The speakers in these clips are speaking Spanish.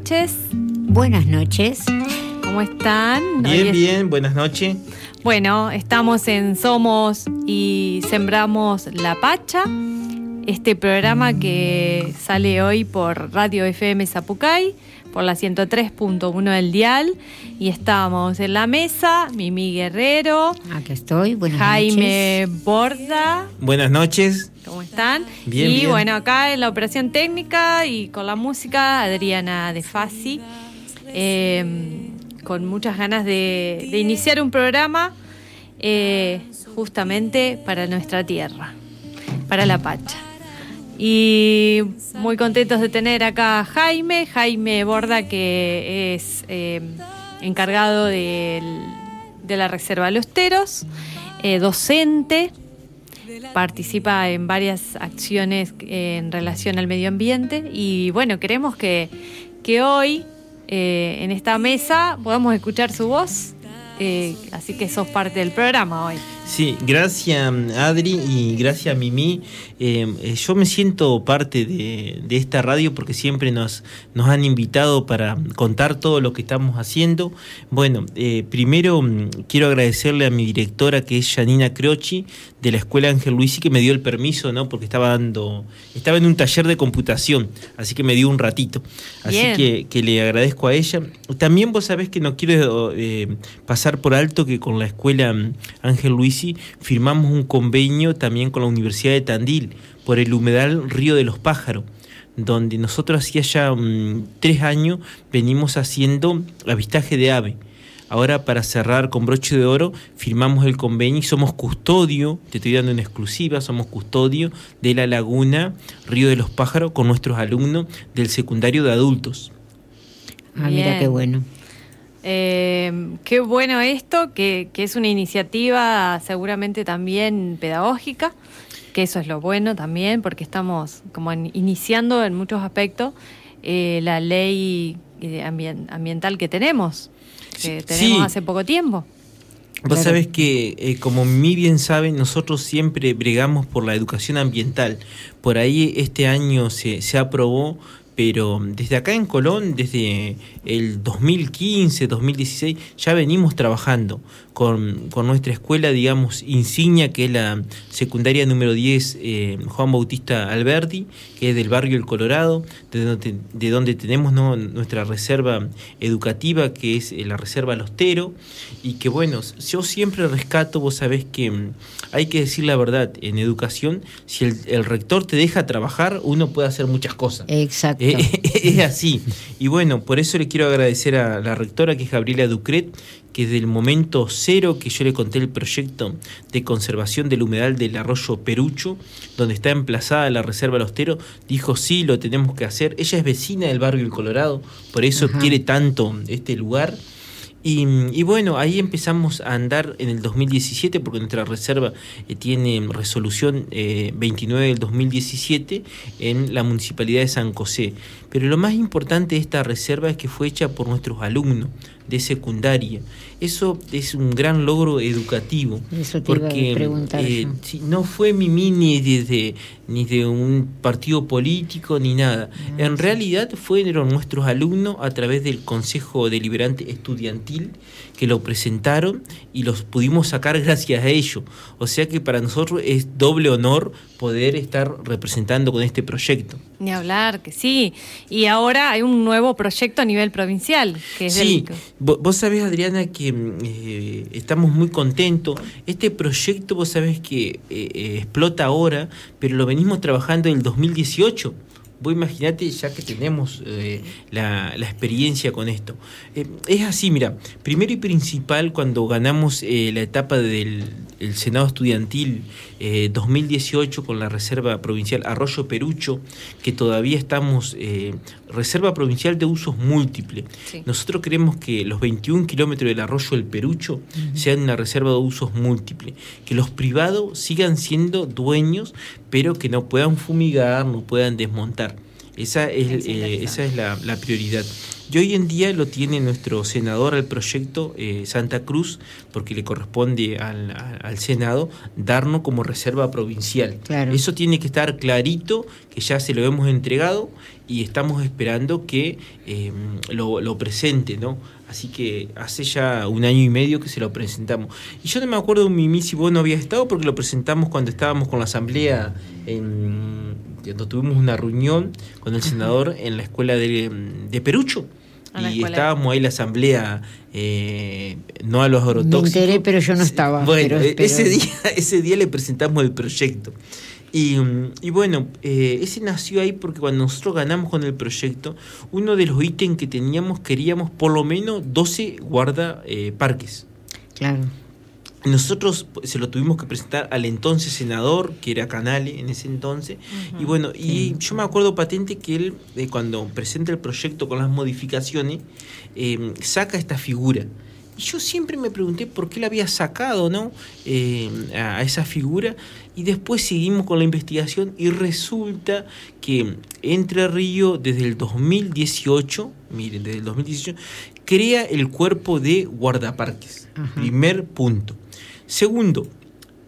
buenas noches. Buenas noches. ¿Cómo están? Bien, bien, buenas noches. Bueno, estamos en Somos y Sembramos la Pacha, este programa que sale hoy por Radio FM Zapucay, por la 103.1 del Dial, y estamos en la mesa, Mimi Guerrero. Aquí estoy, buenas Jaime Borda. Buenas noches. ¿Cómo están? Bien, y bien. bueno, acá en la operación técnica y con la música, Adriana De Fasi. eh, con muchas ganas de, de iniciar un programa eh, justamente para nuestra tierra, para la Pacha. Y muy contentos de tener acá a Jaime, Jaime Borda, que es eh, encargado del- de la Reserva Los Teros, eh, docente, participa en varias acciones en relación al medio ambiente y bueno, queremos que, que hoy eh, en esta mesa podamos escuchar su voz, eh, así que sos parte del programa hoy. Sí, gracias Adri y gracias Mimi. Eh, eh, yo me siento parte de, de esta radio porque siempre nos, nos han invitado para contar todo lo que estamos haciendo. Bueno, eh, primero mm, quiero agradecerle a mi directora que es Janina Croci de la Escuela Ángel Luisi que me dio el permiso, ¿no? Porque estaba dando, estaba en un taller de computación, así que me dio un ratito. Así Bien. que, que le agradezco a ella. También vos sabés que no quiero eh, pasar por alto que con la Escuela mm, Ángel Luisi firmamos un convenio también con la Universidad de Tandil por el humedal Río de los Pájaros, donde nosotros hacía ya mm, tres años venimos haciendo avistaje de ave. Ahora para cerrar con broche de oro firmamos el convenio y somos custodio, te estoy dando una exclusiva, somos custodio de la laguna Río de los Pájaros con nuestros alumnos del secundario de adultos. Ah, mira qué bueno. Eh, qué bueno esto, que, que es una iniciativa seguramente también pedagógica, que eso es lo bueno también, porque estamos como en- iniciando en muchos aspectos eh, la ley eh, ambien- ambiental que tenemos, que Sí, tenemos sí. hace poco tiempo. Vos Claro. sabés que, eh, como mi bien saben, nosotros siempre bregamos por la educación ambiental. Por ahí este año se, se aprobó, pero desde acá en Colón, desde el 2015, 2016, ya venimos trabajando con, con nuestra escuela, digamos, insignia, que es la secundaria número 10 eh, Juan Bautista Alberti, que es del barrio El Colorado, de donde, de donde tenemos ¿no? nuestra reserva educativa, que es eh, la Reserva Lostero, y que bueno, yo siempre rescato, vos sabés que mm, hay que decir la verdad, en educación, si el, el rector te deja trabajar, uno puede hacer muchas cosas. Exacto. Eh, es así. Y bueno, por eso le quiero agradecer a la rectora, que es Gabriela Ducret, que desde el momento cero que yo le conté el proyecto de conservación del humedal del arroyo Perucho, donde está emplazada la reserva Teros, dijo sí, lo tenemos que hacer. Ella es vecina del barrio El Colorado, por eso Ajá. quiere tanto este lugar. Y, y bueno, ahí empezamos a andar en el 2017, porque nuestra reserva eh, tiene resolución eh, 29 del 2017 en la municipalidad de San José. Pero lo más importante de esta reserva es que fue hecha por nuestros alumnos de secundaria. Eso es un gran logro educativo. Eso te iba a porque preguntar eh, no fue Mimi ni desde ni de un partido político ni nada. Ah, en realidad fueron nuestros alumnos a través del Consejo Deliberante Estudiantil que lo presentaron y los pudimos sacar gracias a ello. O sea que para nosotros es doble honor poder estar representando con este proyecto. Ni hablar, que sí. Y ahora hay un nuevo proyecto a nivel provincial, que es Sí, del- vos sabés, Adriana, que mm, eh, estamos muy contentos. Este proyecto, vos sabés que eh, eh, explota ahora, pero lo venimos trabajando en el 2018. Vos imaginate ya que tenemos eh, la, la experiencia con esto. Eh, es así, mira, primero y principal, cuando ganamos eh, la etapa del el Senado Estudiantil eh, 2018 con la Reserva Provincial Arroyo Perucho, que todavía estamos, eh, Reserva Provincial de Usos Múltiples. Sí. Nosotros queremos que los 21 kilómetros del arroyo El Perucho sean una reserva de usos múltiples, que los privados sigan siendo dueños, pero que no puedan fumigar, no puedan desmontar. Esa es, eh, esa es la, la prioridad. Y hoy en día lo tiene nuestro senador al proyecto eh, Santa Cruz, porque le corresponde al, al Senado darnos como reserva provincial. Claro. Eso tiene que estar clarito, que ya se lo hemos entregado y estamos esperando que eh, lo, lo presente, ¿no? Así que hace ya un año y medio que se lo presentamos. Y yo no me acuerdo, Mimi, si vos no habías estado, porque lo presentamos cuando estábamos con la asamblea, en, cuando tuvimos una reunión con el senador en la escuela de, de Perucho. Y estábamos ahí en la asamblea, eh, no a los Me agrotóxicos. enteré, pero yo no estaba. Bueno, pero- pero- ese, día, ese día le presentamos el proyecto. Y, mm, y bueno, eh, ese nació ahí porque cuando nosotros ganamos con el proyecto, uno de los ítems que teníamos, queríamos por lo menos 12 guarda eh, parques. Claro. Nosotros pues, se lo tuvimos que presentar al entonces senador, que era Canale en ese entonces. Y bueno, y yo me acuerdo patente que él, eh, cuando presenta el proyecto con las modificaciones, eh, saca esta figura. Y yo siempre me pregunté por qué la había sacado, ¿no? Eh, a, a esa figura. Y después seguimos con la investigación y resulta que Entre Río desde el 2018, miren, desde el 2018, crea el cuerpo de guardaparques. Ajá. Primer punto. Segundo,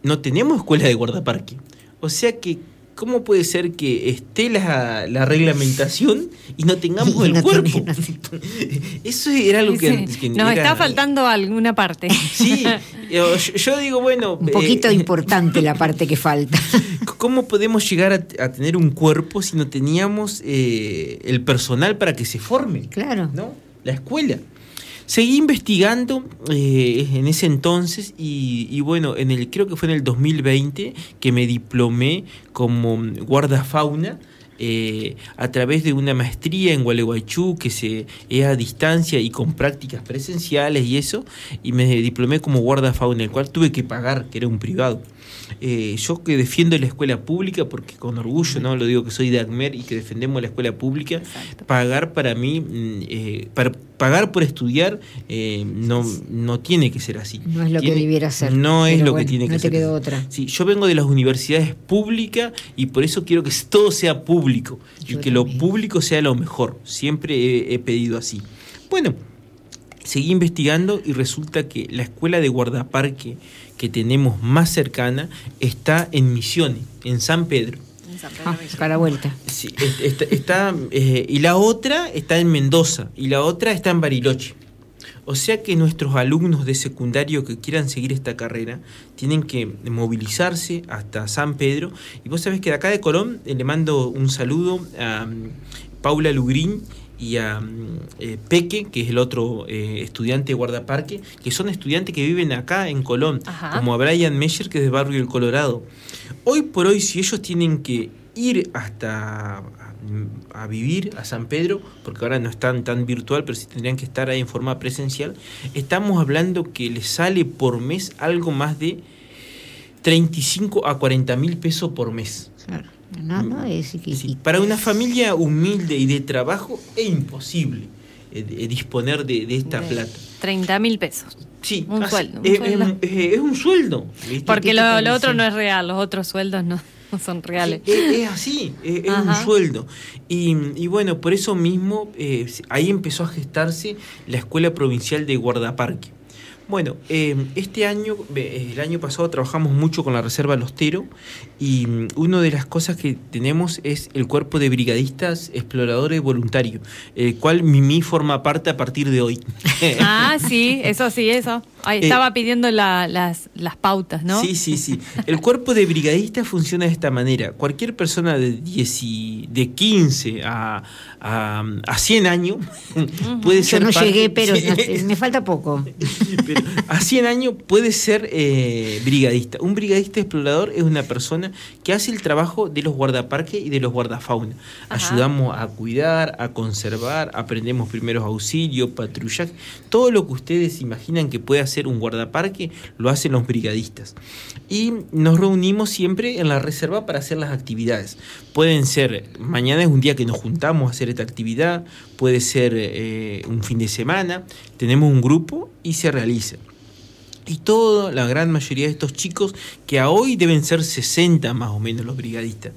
no tenemos escuela de guardaparque. O sea que, ¿cómo puede ser que esté la, la reglamentación y no tengamos Y el no cuerpo? no Eso era lo que, Sí, que Nos era- está faltando alguna parte. Sí, yo, yo digo, bueno, Un poquito eh, importante la parte que falta. ¿cómo podemos llegar a, a tener un cuerpo si no teníamos eh, el personal para que se forme? Claro. ¿no? La escuela. Seguí investigando eh, en ese entonces y, y bueno, en el creo que fue en el 2020 que me diplomé como guardafauna eh, a través de una maestría en Gualeguaychú que se es a distancia y con prácticas presenciales y eso y me diplomé como guardafauna, el cual tuve que pagar, que era un privado. Eh, yo que defiendo la escuela pública, porque con orgullo no lo digo que soy de ACMER y que defendemos la escuela pública, pagar para mí, mm, eh, para pagar por estudiar eh, no, no tiene que ser así. No es lo que debiera ser. No es lo bueno, que tiene que no ser. te quedó otra. Sí, yo vengo de las universidades públicas y por eso quiero que todo sea público y que lo público sea lo mejor. Siempre he, he pedido así. Bueno, seguí investigando y resulta que la escuela de guardaparque que tenemos más cercana está en Misiones, en San Pedro. Ah, para la vuelta. Sí, est- está, está, eh, y la otra está en Mendoza y la otra está en Bariloche. O sea que nuestros alumnos de secundario que quieran seguir esta carrera tienen que movilizarse hasta San Pedro. Y vos sabés que de acá de Colón eh, le mando un saludo a mm, Paula Lugrín y a mm, eh, Peque, que es el otro eh, estudiante de guardaparque, que son estudiantes que viven acá en Colón, Ajá. como a Brian Meyer, que es de Barrio El Colorado. Hoy por hoy, si ellos tienen que ir hasta a, a vivir a San Pedro, porque ahora no están tan virtual, pero sí tendrían que estar ahí en forma presencial, estamos hablando que les sale por mes algo más de 35 a 40 mil pesos por mes. Claro. No, no, es que- Sí, para una familia humilde y de trabajo es imposible eh, de- disponer de, de esta De plata. 30 mil pesos. Sí, Un así- sueldo, un es, sueldo. es- es- es un sueldo. ¿viste? Porque ¿Qué te lo, lo otro no es real, los otros sueldos no, no son reales. Sí, es, es así, es, es un sueldo. Y, y bueno, por eso mismo eh, ahí empezó a gestarse la Escuela Provincial de Guardaparque. Bueno, eh, este año, el año pasado trabajamos mucho con la Reserva Lostero y mm, una de las cosas que tenemos es el cuerpo de brigadistas exploradores voluntarios, el cual Mimi forma parte a partir de hoy. Ah, sí, eso sí, eso. Ahí Eh, estaba pidiendo la- las, las pautas, ¿no? Sí, sí, sí. El cuerpo de brigadistas funciona de esta manera. Cualquier persona de, 10 y- de 15 a, a, a 100 años puede Yo ser no parte- llegué, pero Sí, no- me falta poco. pero a 100 años puede ser eh, brigadista. Un brigadista explorador es una persona que hace el trabajo de los guardaparques y de los guardafauna. Ajá. Ayudamos a cuidar, a conservar, aprendemos primeros auxilios, patrullaje. Todo lo que ustedes imaginan que puede hacer un guardaparque lo hacen los brigadistas. Y nos reunimos siempre en la reserva para hacer las actividades. Pueden ser, mañana es un día que nos juntamos a hacer esta actividad, puede ser eh, un fin de semana, tenemos un grupo y se realiza. Y toda la gran mayoría de estos chicos, que a hoy deben ser 60 más o menos los brigadistas,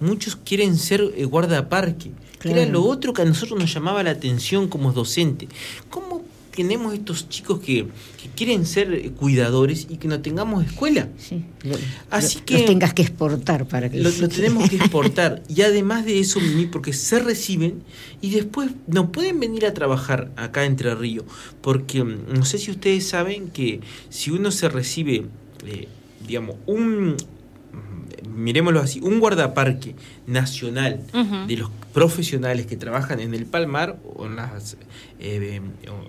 muchos quieren ser eh, guardaparque, que era lo otro que a nosotros nos llamaba la atención como docente. ¿Cómo tenemos estos chicos que, que quieren ser eh, cuidadores y que no tengamos escuela? Sí, lo- Así lo- que- los tengas que exportar para que Lo, lo tenemos que exportar. Y además de eso, Mimi, porque se reciben y después no pueden venir a trabajar acá en Entre Río. Porque mm, no sé si ustedes saben que si uno se recibe, eh, digamos, un, miremoslo así, un guardaparque nacional de los profesionales que trabajan en el Palmar o en, las, eh,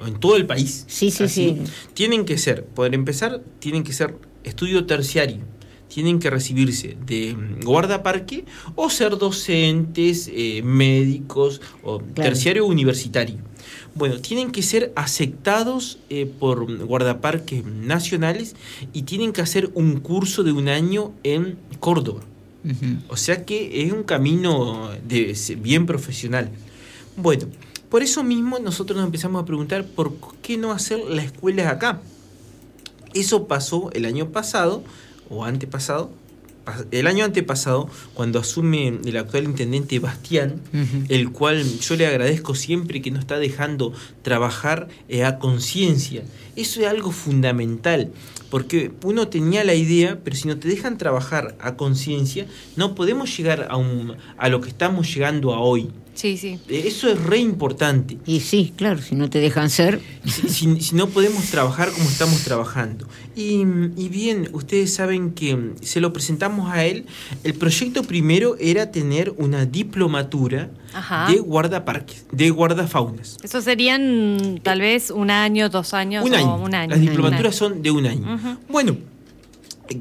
o en todo el país. Sí, sí, así, sí. Tienen que ser, por empezar, tienen que ser estudio terciario. Tienen que recibirse de guardaparque o ser docentes, eh, médicos o terciario universitario. Bueno, tienen que ser aceptados eh, por guardaparques nacionales y tienen que hacer un curso de un año en Córdoba. O sea que es un camino de, bien profesional. Bueno, por eso mismo nosotros nos empezamos a preguntar por qué no hacer la escuela acá. Eso pasó el año pasado, o antepasado, pas- el año antepasado, cuando asume el actual intendente Bastián, el cual yo le agradezco siempre que nos está dejando trabajar eh, a conciencia. Eso es algo fundamental, porque uno tenía la idea, pero si no te dejan trabajar a conciencia, no podemos llegar a, un, a lo que estamos llegando a hoy. Sí, sí. Eh, Eso es re importante. Y sí, claro, si no te dejan ser, Si, si- si no podemos trabajar como estamos trabajando. Y, y bien, ustedes saben que mm, se lo presentamos a él. El proyecto primero era tener una diplomatura Ajá. de guardaparques, de guardafaunas. Eso serían tal vez un año, dos años Un o año. un año. Las diplomaturas año. son de un año. Ujú. Bueno, eh,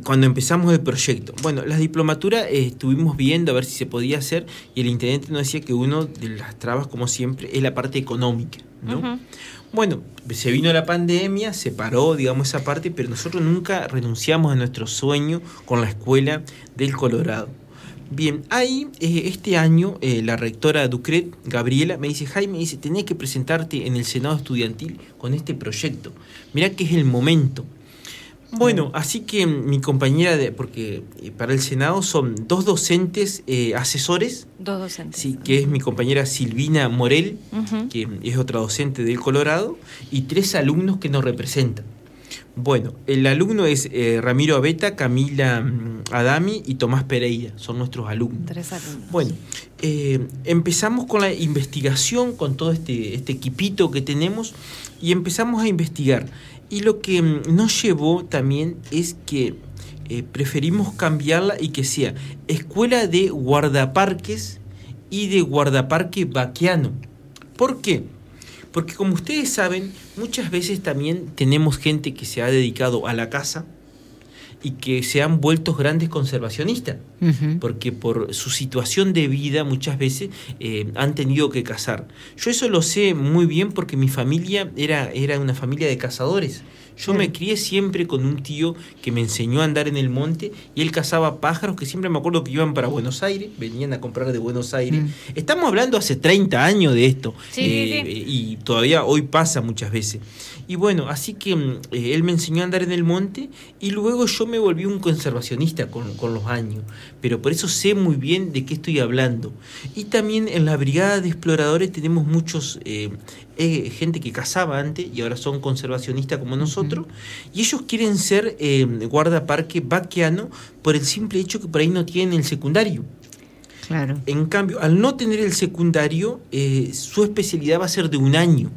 cuando empezamos el proyecto, bueno, las diplomaturas eh, estuvimos viendo a ver si se podía hacer y el intendente nos decía que uno de las trabas, como siempre, es la parte económica, ¿no? Bueno, se vino la pandemia, se paró, digamos, esa parte, pero nosotros nunca renunciamos a nuestro sueño con la escuela del Colorado. Bien, ahí eh, este año eh, la rectora Ducret, Gabriela, me dice, Jaime, dice, tenés que presentarte en el Senado Estudiantil con este proyecto. Mirá que es el momento. Bueno, así que mi compañera, de, porque eh, para el Senado son dos docentes eh, asesores, Dos docentes. sí, que es mi compañera Silvina Morel, que es otra docente del Colorado, y tres alumnos que nos representan. Bueno, el alumno es eh, Ramiro Abeta, Camila mm, Adami y Tomás Pereira, son nuestros alumnos. Tres alumnos. Bueno, eh, empezamos con la investigación, con todo este, este equipito que tenemos, y empezamos a investigar. Y lo que mm, nos llevó también es que eh, preferimos cambiarla y que sea escuela de guardaparques y de guardaparque vaquiano. ¿Por qué? Porque como ustedes saben, muchas veces también tenemos gente que se ha dedicado a la casa y que se han vuelto grandes conservacionistas porque por su situación de vida muchas veces eh, han tenido que cazar. Yo eso lo sé muy bien porque mi familia era, era una familia de cazadores. Yo me crié siempre con un tío que me enseñó a andar en el monte y él cazaba pájaros que siempre me acuerdo que iban para Buenos Aires, venían a comprar de Buenos Aires. Mm. Estamos hablando hace 30 años de esto Sí, eh, sí. y todavía hoy pasa muchas veces. Y bueno, así que mm, eh, él me enseñó a andar en el monte y luego yo me volví un conservacionista con, con los años. Pero por eso sé muy bien de qué estoy hablando. Y también en la brigada de exploradores tenemos muchos eh, eh, gente que cazaba antes y ahora son conservacionistas como nosotros. Y ellos quieren ser eh, guardaparque vaquiano por el simple hecho que por ahí no tienen el secundario. Claro. En cambio, al no tener el secundario, eh, su especialidad va a ser de un año.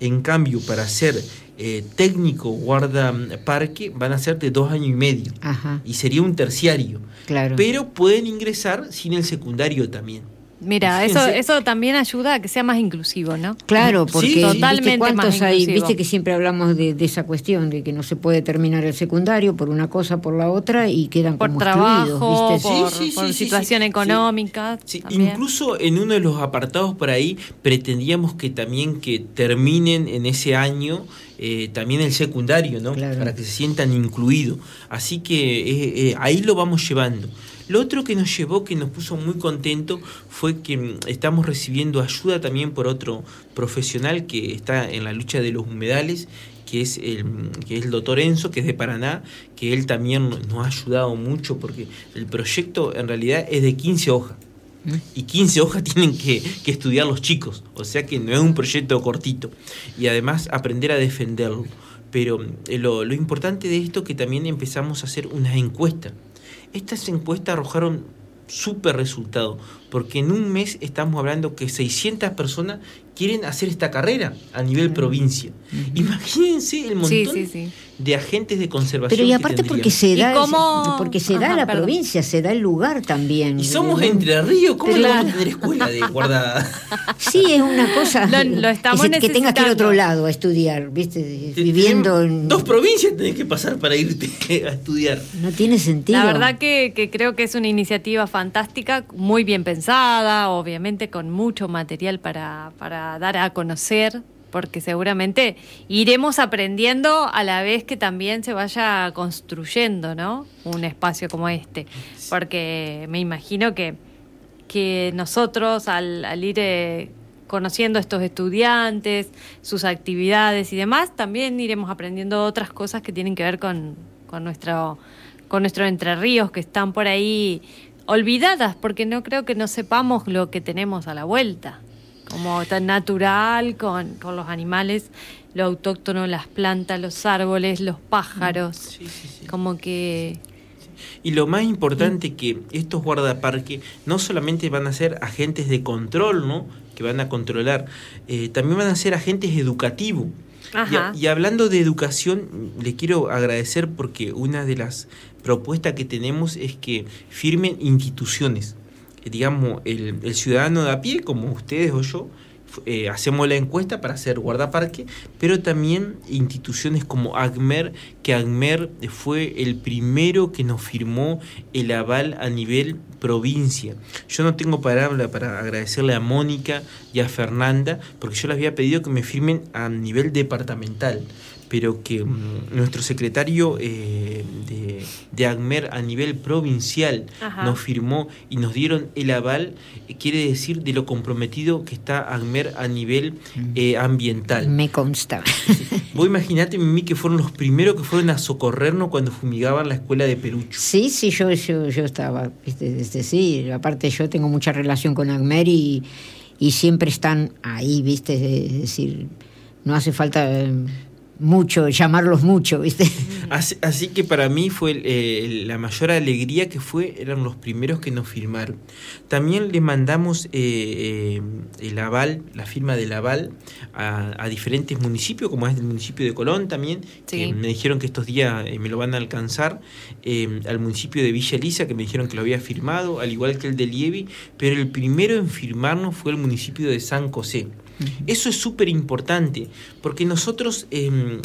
En cambio, para ser eh, técnico guardaparque, van a ser de dos años y medio. Ajá, Y sería un terciario. claro. Pero pueden ingresar sin el secundario también. Mira, eso, eso también ayuda a que sea más inclusivo, ¿no? Claro, porque sí. ¿viste Totalmente cuántos más hay? inclusivo. Viste que siempre hablamos de, de esa cuestión, de que no se puede terminar el secundario por una cosa, por la otra y quedan Por como trabajo, excluidos, ¿viste? por, Sí, sí, por situación sí. económica. Incluso en uno de los apartados por ahí pretendíamos que también que terminen en ese año eh, también el secundario, ¿no? Claro. Para que se sientan incluidos. Así que eh, eh, ahí lo vamos llevando. Lo otro que nos llevó, que nos puso muy contento, fue que mm, estamos recibiendo ayuda también por otro profesional que está en la lucha de los humedales, que es el, que es el doctor Enzo, que es de Paraná, que él también nos ha ayudado mucho porque el proyecto en realidad es de 15 hojas. ¿Mm? Y 15 hojas tienen que, que, estudiar los chicos, o sea que no es un proyecto cortito. Y además aprender a defenderlo. Pero eh, lo, lo importante de esto es que también empezamos a hacer unas encuestas. Estas encuestas arrojaron súper resultado, porque en un mes estamos hablando que 600 personas quieren hacer esta carrera a nivel provincia. Imagínense el montón de agentes de conservación. Pero y aparte porque se da, porque se da la provincia, se da el lugar también. Y somos Entre Ríos, ¿cómo le vamos a tener escuela de guardada? Sí, es una cosa que tengas que ir a otro lado a estudiar, ¿viste? Viviendo en... Dos provincias tenés que pasar para irte a estudiar. No tiene sentido. La verdad que, que creo que es una iniciativa fantástica, muy bien pensada, obviamente con mucho material para, para dar a conocer, porque seguramente iremos aprendiendo a la vez que también se vaya construyendo, ¿no? Un espacio como este, porque me imagino que, que nosotros al, ir eh, conociendo a estos estudiantes, sus actividades y demás, también iremos aprendiendo otras cosas que tienen que ver con, con nuestro con nuestros Entre Ríos que están por ahí olvidadas, porque no creo que no sepamos lo que tenemos a la vuelta como tan natural con, los animales, lo autóctono, las plantas, los árboles, los pájaros. Como que y lo más importante que estos guardaparques no solamente van a ser agentes de control, ¿no? Que van a controlar, eh, también van a ser agentes educativos. Y, y, hablando de educación, le quiero agradecer porque una de las propuestas que tenemos es que firmen instituciones digamos, el, ciudadano de a pie, como ustedes o yo, eh, hacemos la encuesta para hacer guardaparque, pero también instituciones como ACMER, que ACMER fue el primero que nos firmó el aval a nivel provincia. Yo no tengo palabra para agradecerle a Mónica y a Fernanda, porque yo les había pedido que me firmen a nivel departamental pero que mm, nuestro secretario eh, de, de, ACMER a nivel provincial nos firmó y nos dieron el aval, eh, quiere decir de lo comprometido que está ACMER a nivel mm. eh, ambiental. Me consta. Vos imaginate, Mimi, que fueron los primeros que fueron a socorrernos cuando fumigaban la escuela de Perucho. Sí, sí, yo, yo, yo estaba, este, sí, aparte yo tengo mucha relación con ACMER y, y siempre están ahí, viste, es decir, no hace falta mucho, llamarlos mucho, ¿viste? Así, que para mí fue eh, la mayor alegría que fue, eran los primeros que nos firmaron. También le mandamos eh, eh, el aval, la firma del aval a, diferentes municipios, como es el municipio de Colón también, que me dijeron que estos días me lo van a alcanzar, al municipio de Villa Elisa, que me dijeron que lo había firmado, al igual que el de Lievi, pero el primero en firmarnos fue el municipio de San José. Eso es súper importante, porque nosotros, em,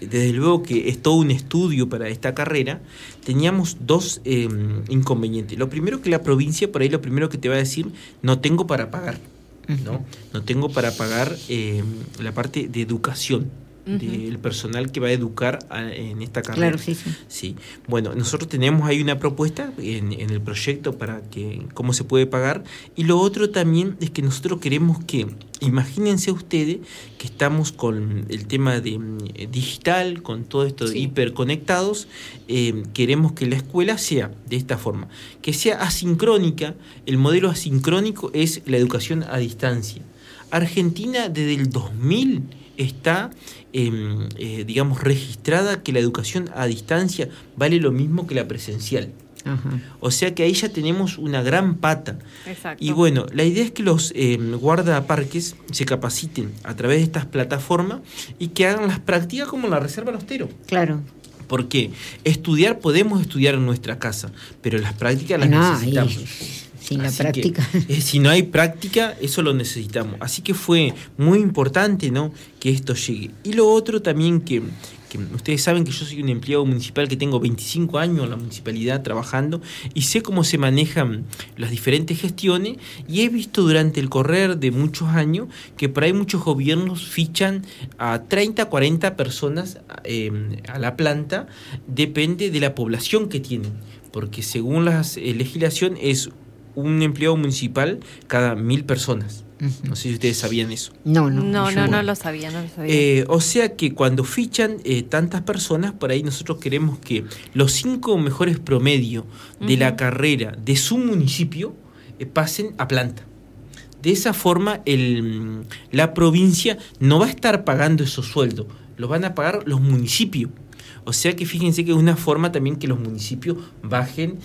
desde luego que es todo un estudio para esta carrera, teníamos dos em, inconvenientes. Lo primero que la provincia, por ahí lo primero que te va a decir, no tengo para pagar. ¿no? no tengo para pagar em, la parte de educación del personal que va a educar en esta carrera. Claro, sí, sí. Bueno, nosotros tenemos ahí una propuesta en, el proyecto para que cómo se puede pagar y lo otro también es que nosotros queremos que imagínense ustedes que estamos con el tema de mm, digital, con todo esto de hiperconectados, eh, queremos que la escuela sea de esta forma, que sea asincrónica. El modelo asincrónico es la educación a distancia. Argentina desde el 2000 está, eh, digamos, registrada que la educación a distancia vale lo mismo que la presencial. O sea que ahí ya tenemos una gran pata. Y bueno, la idea es que los eh, guardaparques se capaciten a través de estas plataformas y que hagan las prácticas como la Reserva Lostero. Claro. Porque estudiar podemos estudiar en nuestra casa, pero las prácticas las necesitamos. Sin la práctica. Eh, si no hay práctica, eso lo necesitamos. Así que fue muy importante ¿no? que esto llegue. Y lo otro también que, que ustedes saben que yo soy un empleado municipal que tengo 25 años en la municipalidad trabajando y sé cómo se manejan las diferentes gestiones y he visto durante el correr de muchos años que por ahí muchos gobiernos fichan a 30, 40 personas eh, a la planta, depende de la población que tienen, porque según la legislación es un empleado municipal cada mil personas. No sé si ustedes sabían eso. No, no, no, no, no, lo sabía, no lo sabía. Eh, o sea que cuando fichan eh, tantas personas, por ahí nosotros queremos que los cinco mejores promedios de la carrera de su municipio eh, pasen a planta. De esa forma, el, la provincia no va a estar pagando esos sueldos, los van a pagar los municipios. O sea que fíjense que es una forma también que los municipios bajen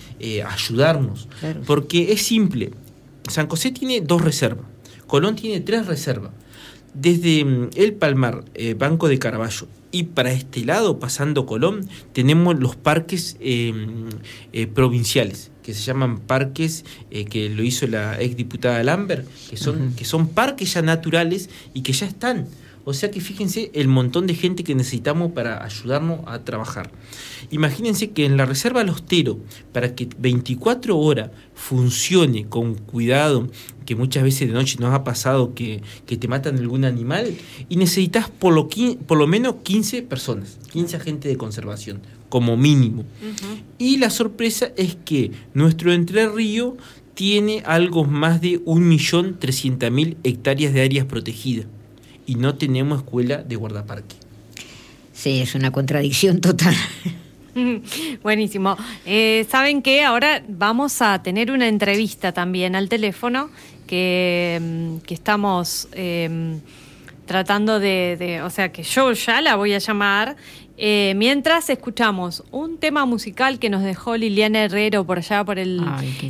a ayudarnos. Porque es simple. San José tiene dos reservas. Colón tiene tres reservas. Desde mm, el Palmar, eh, Banco de Caraballo, y para este lado, pasando Colón, tenemos los parques em, eh, provinciales, que se llaman parques, eh, que lo hizo la ex diputada Lambert, que son, que son parques ya naturales y que ya están. O sea que fíjense el montón de gente que necesitamos para ayudarnos a trabajar. Imagínense que en la reserva Lostero, para que 24 horas funcione con cuidado, que muchas veces de noche nos ha pasado que, te matan algún animal, y necesitas por lo, por lo menos 15 personas, 15 agentes de conservación, como mínimo. Y la sorpresa es que nuestro Entre Río tiene algo más de 1.300.000 hectáreas de áreas protegidas y no tenemos escuela de guardaparque. Sí, es una contradicción total. Buenísimo. Eh, Saben que ahora vamos a tener una entrevista también al teléfono que, mm, estamos em, tratando de, o sea, que yo ya la voy a llamar. Eh, mientras escuchamos un tema musical que nos dejó Liliana Herrero por allá por el,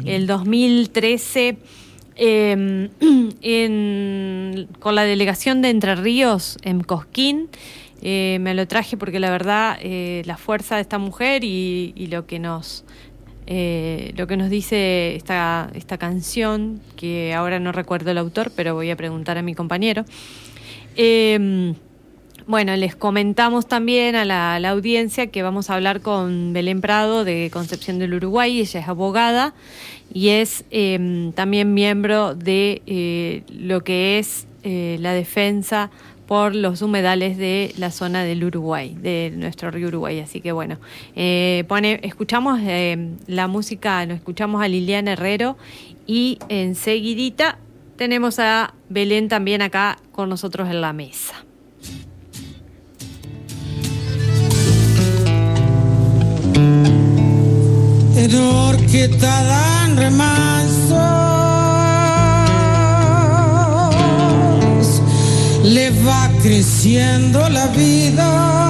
el 2013 Em, con la delegación de Entre Ríos en Cosquín. Eh, me lo traje porque la verdad eh, la fuerza de esta mujer y, lo que nos eh, lo que nos dice esta, esta canción, que ahora no recuerdo el autor, pero voy a preguntar a mi compañero. Em, bueno, les comentamos también a la, a la, audiencia que vamos a hablar con Belén Prado de Concepción del Uruguay, ella es abogada y es em, también miembro de eh, lo que es eh, la defensa por los humedales de la zona del Uruguay, de nuestro río Uruguay. Así que bueno, eh, pone, escuchamos em, la música, nos escuchamos a Liliana Herrero y enseguidita tenemos a Belén también acá con nosotros en la mesa. Que dan remansos le va creciendo la vida.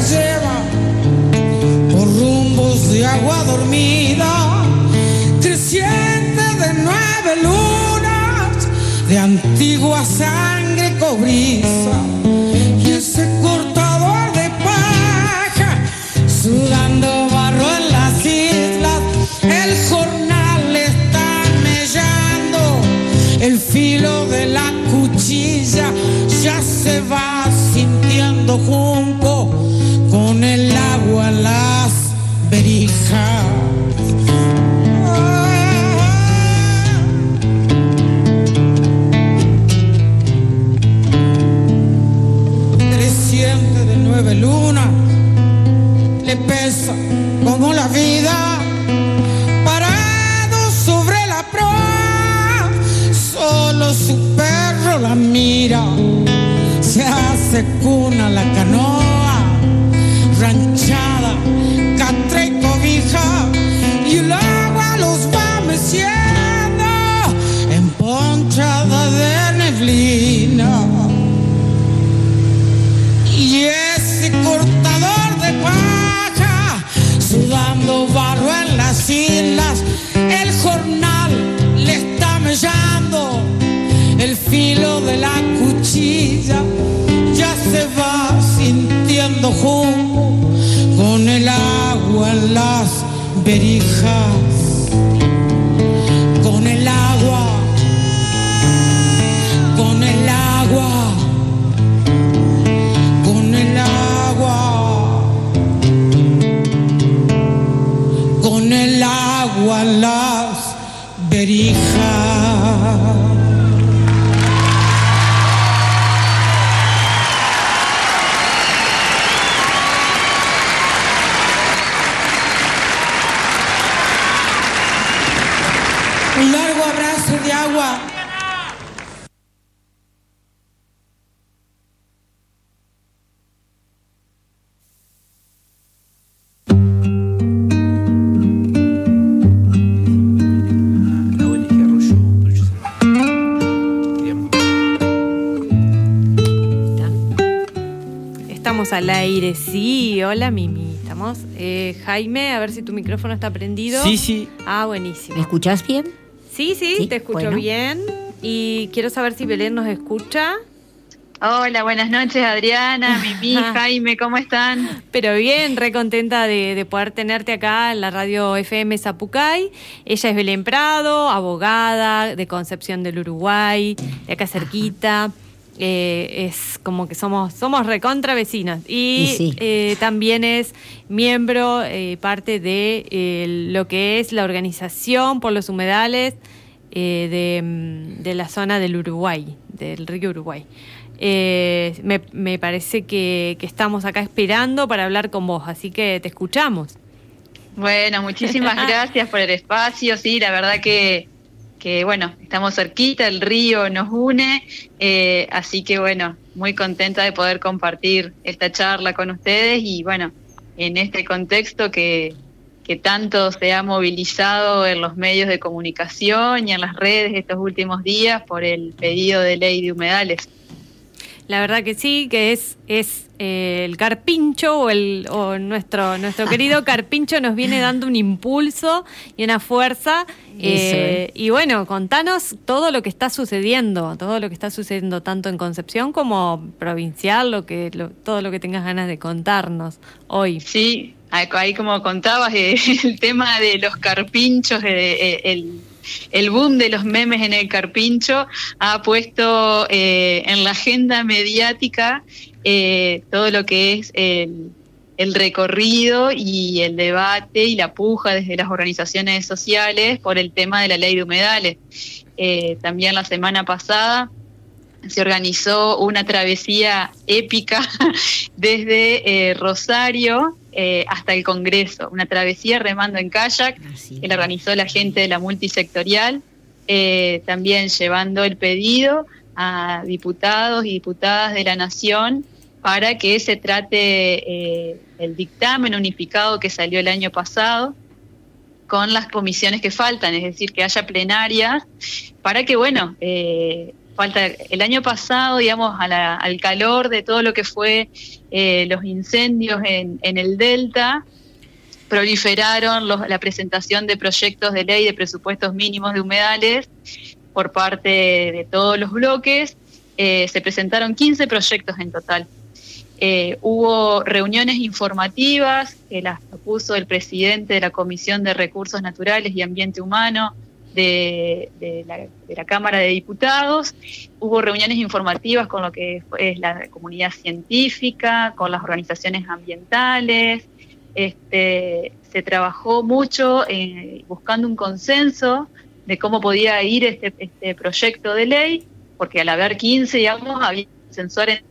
Lleva por rumbos de agua dormida, creciente de nueve lunas, de antigua sangre cobriza, junto con el agua las berijas. Jaime, a ver si tu micrófono está prendido. Sí, sí. Ah, ¿Me buenísimo. escuchás bien? Sí, sí, Sí, te escucho bueno. bien. Y quiero saber si Belén nos escucha. Hola, buenas noches Adriana, Mimi, Jaime, ¿cómo están? Pero bien, re contenta de, de poder tenerte acá en la radio FM Zapucay. Ella es Belén Prado, abogada de Concepción del Uruguay, de acá cerquita. Eh, es como que somos, somos recontra vecinos. Y, Y sí. eh, también es miembro, eh, parte de eh, lo que es la organización por los humedales eh, de, mm, de la zona del Uruguay, del río Uruguay. Eh, me, me parece que, que estamos acá esperando para hablar con vos, así que te escuchamos. Bueno, muchísimas gracias por el espacio, sí, la verdad que, que bueno, estamos cerquita, el río nos une, eh, así que bueno, muy contenta de poder compartir esta charla con ustedes y bueno, en este contexto que, que tanto se ha movilizado en los medios de comunicación y en las redes estos últimos días por el pedido de ley de humedales. La verdad que sí, que es, es eh, el carpincho o, el, o nuestro, nuestro querido carpincho nos viene dando un impulso y una fuerza. eh, y bueno, contanos todo lo que está sucediendo, todo lo que está sucediendo tanto en Concepción como provincial, lo que, lo- todo lo que tengas ganas de contarnos hoy. Sí, ahí como contabas, eh, el tema de los carpinchos, eh, eh, el, el boom de los memes en el carpincho ha puesto eh, en la agenda mediática eh, todo lo que es el, recorrido y el debate y la puja desde las organizaciones sociales por el tema de la ley de humedales. Eh, también la semana pasada se organizó una travesía épica desde Rosario eh, hasta el Congreso, una travesía remando en kayak Así. que la organizó la gente de la multisectorial, eh, también llevando el pedido a diputados y diputadas de la Nación para que se trate eh, el dictamen unificado que salió el año pasado con las comisiones que faltan, es decir, que haya plenarias para que, bueno, eh, falta el año pasado, digamos, a la- al calor de todo lo que fue eh, los incendios en, en el Delta, proliferaron los- la presentación de proyectos de ley de presupuestos mínimos de humedales por parte de todos los bloques. Eh, se presentaron 15 proyectos en total. Eh, hubo reuniones informativas que las propuso el presidente de la Comisión de Recursos Naturales y Ambiente Humano de, la, Cámara de Diputados. Hubo reuniones informativas con lo que es la comunidad científica, con las organizaciones ambientales. Este, se trabajó mucho eh, buscando un consenso de cómo podía ir este, este proyecto de ley, porque al haber 15, digamos, había sensores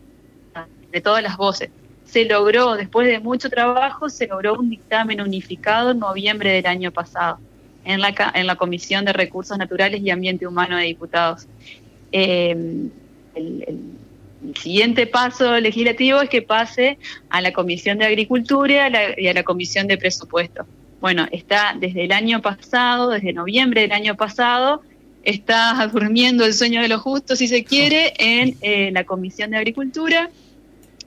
de todas las voces. Se logró, después de mucho trabajo, se logró un dictamen unificado en noviembre del año pasado en la, en la Comisión de Recursos Naturales y Ambiente Humano de Diputados. Eh, el, siguiente paso legislativo es que pase a la Comisión de Agricultura y a la, y a la Comisión de Presupuesto. Bueno, está desde el año pasado, desde noviembre del año pasado, está durmiendo el sueño de los justos, si se quiere, en eh, la Comisión de Agricultura,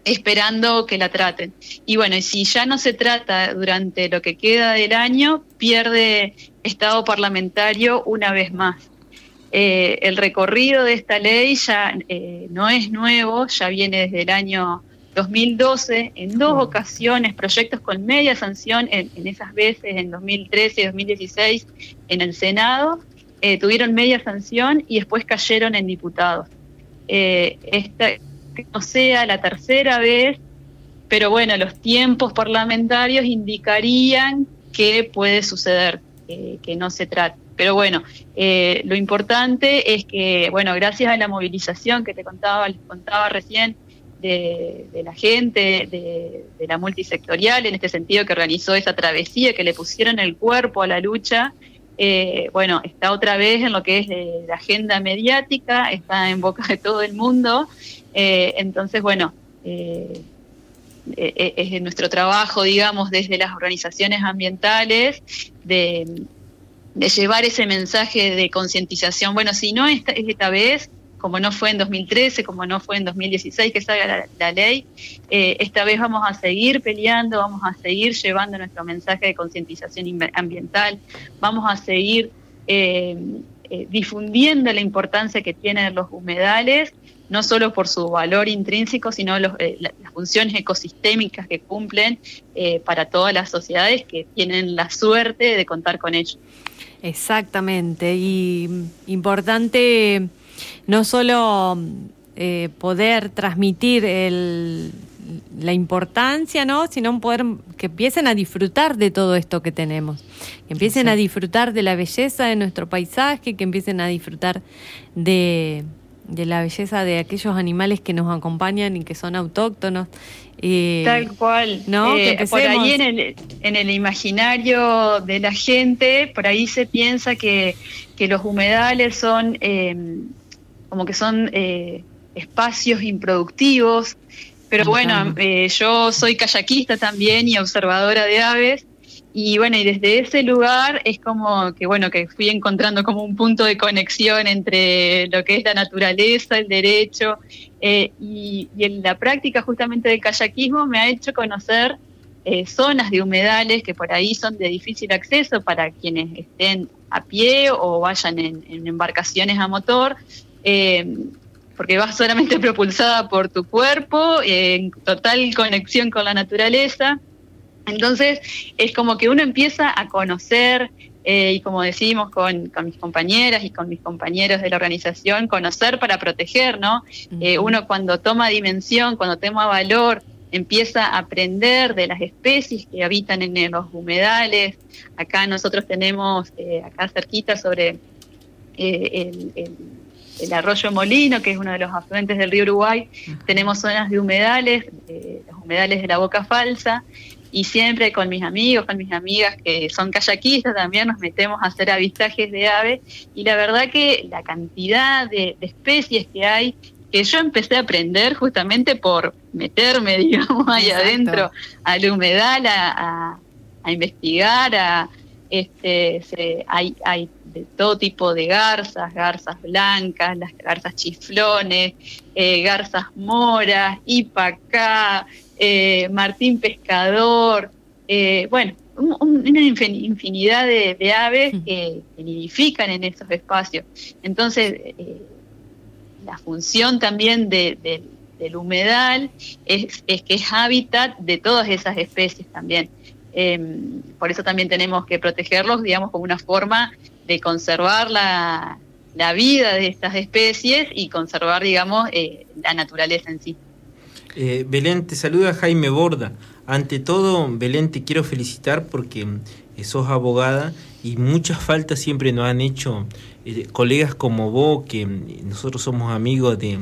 esperando que la traten. Y bueno, y si ya no se trata durante lo que queda del año, pierde estado parlamentario una vez más. eh, el recorrido de esta ley ya eh, no es nuevo, ya viene desde el año 2012, en dos ocasiones, proyectos con media sanción, en, esas veces, en 2013 y 2016, en el Senado, eh, tuvieron media sanción y después cayeron en diputados. esta no sea la tercera vez, pero bueno, los tiempos parlamentarios indicarían que puede suceder, que no se trate. Pero bueno, eh, lo importante es que, bueno, gracias a la movilización que te contaba, les contaba recién, de, la gente, de, la multisectorial, en este sentido que organizó esa travesía, que le pusieron el cuerpo a la lucha, eh, bueno, está otra vez en lo que es la agenda mediática, está en boca de todo el mundo, eh, entonces, bueno, es nuestro trabajo, digamos, desde las organizaciones ambientales, de llevar ese mensaje de concientización. Bueno, si no esta, esta vez, como no fue en 2013, como no fue en 2016 que salga la, ley, eh, esta vez vamos a seguir peleando, vamos a seguir llevando nuestro mensaje de concientización ambiental, vamos a seguir eh, eh, difundiendo la importancia que tienen los humedales, no solo por su valor intrínseco, sino las funciones ecosistémicas que cumplen para todas las sociedades que tienen la suerte de contar con ellos. Exactamente, y importante no solo eh, poder transmitir el, la importancia, ¿no? sino poder que empiecen a disfrutar de todo esto que tenemos, que empiecen a disfrutar de la belleza de nuestro paisaje, que empiecen a disfrutar de, de la belleza de aquellos animales que nos acompañan y que son autóctonos. Tal cual. ¿no? Eh, por ahí en el, en el imaginario de la gente, por ahí se piensa que, que los humedales son em, como que son eh, espacios improductivos, pero bueno, eh, yo soy kayakista también y observadora de aves y bueno, y desde ese lugar es como que, bueno, que fui encontrando como un punto de conexión entre lo que es la naturaleza, el derecho, eh, y, en la práctica justamente del kayakismo me ha hecho conocer eh, zonas de humedales que por ahí son de difícil acceso para quienes estén a pie o vayan en, embarcaciones a motor. Eh, porque vas solamente propulsada por tu cuerpo, en total conexión con la naturaleza. Entonces es como que uno empieza a conocer, eh, y como decimos con, mis compañeras y con mis compañeros de la organización, conocer para proteger, ¿no? Eh, uno cuando toma dimensión, cuando toma valor, empieza a aprender de las especies que habitan en los humedales. Acá nosotros tenemos, eh, acá cerquita sobre el, arroyo Molino, que es uno de los afluentes del río Uruguay, tenemos zonas de humedales, los humedales de la Boca Falsa, y siempre con mis amigos, con mis amigas que son kayakistas también nos metemos a hacer avistajes de aves y la verdad que la cantidad de, especies que hay que yo empecé a aprender justamente por meterme, digamos, ahí adentro al humedal a, investigar, a, este, hay, hay de todo tipo de garzas, garzas blancas, las garzas chiflones, eh, garzas moras, ipacá, eh, Martín Pescador, eh, bueno, una infinidad de, aves que, nidifican en esos espacios. Entonces, eh, la función también del humedal es, que es hábitat de todas esas especies también. Em, por eso también tenemos que protegerlos, digamos, como una forma de conservar la, la vida de estas especies y conservar, digamos, la naturaleza en sí. Eh, Belén, te saluda Jaime Borda. Ante todo, Belén, te quiero felicitar porque eh, sos abogada y muchas faltas siempre nos han hecho eh, colegas como vos, que mm, nosotros somos amigos de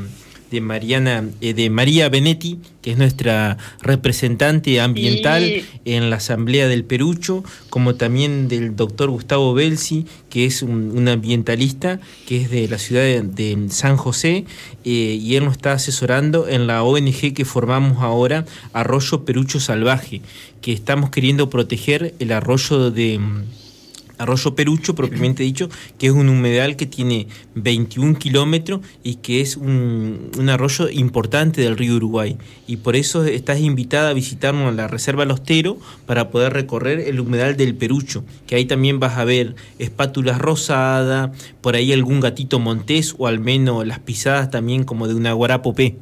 de Mariana, eh, de María Benetti, que es nuestra representante ambiental en la Asamblea del Perucho, como también del doctor Gustavo Belsi, que es un, ambientalista, que es de la ciudad de, San José, eh, y él nos está asesorando en la ONG que formamos ahora, Arroyo Perucho Salvaje, que estamos queriendo proteger el arroyo de Arroyo Perucho, propiamente dicho, que es un humedal que tiene 21 kilómetros y que es un, arroyo importante del río Uruguay. Y por eso estás invitada a visitarnos a la Reserva Lostero para poder recorrer el humedal del Perucho, que ahí también vas a ver espátulas rosadas, por ahí algún gatito montés o al menos las pisadas también como de una guarapopé.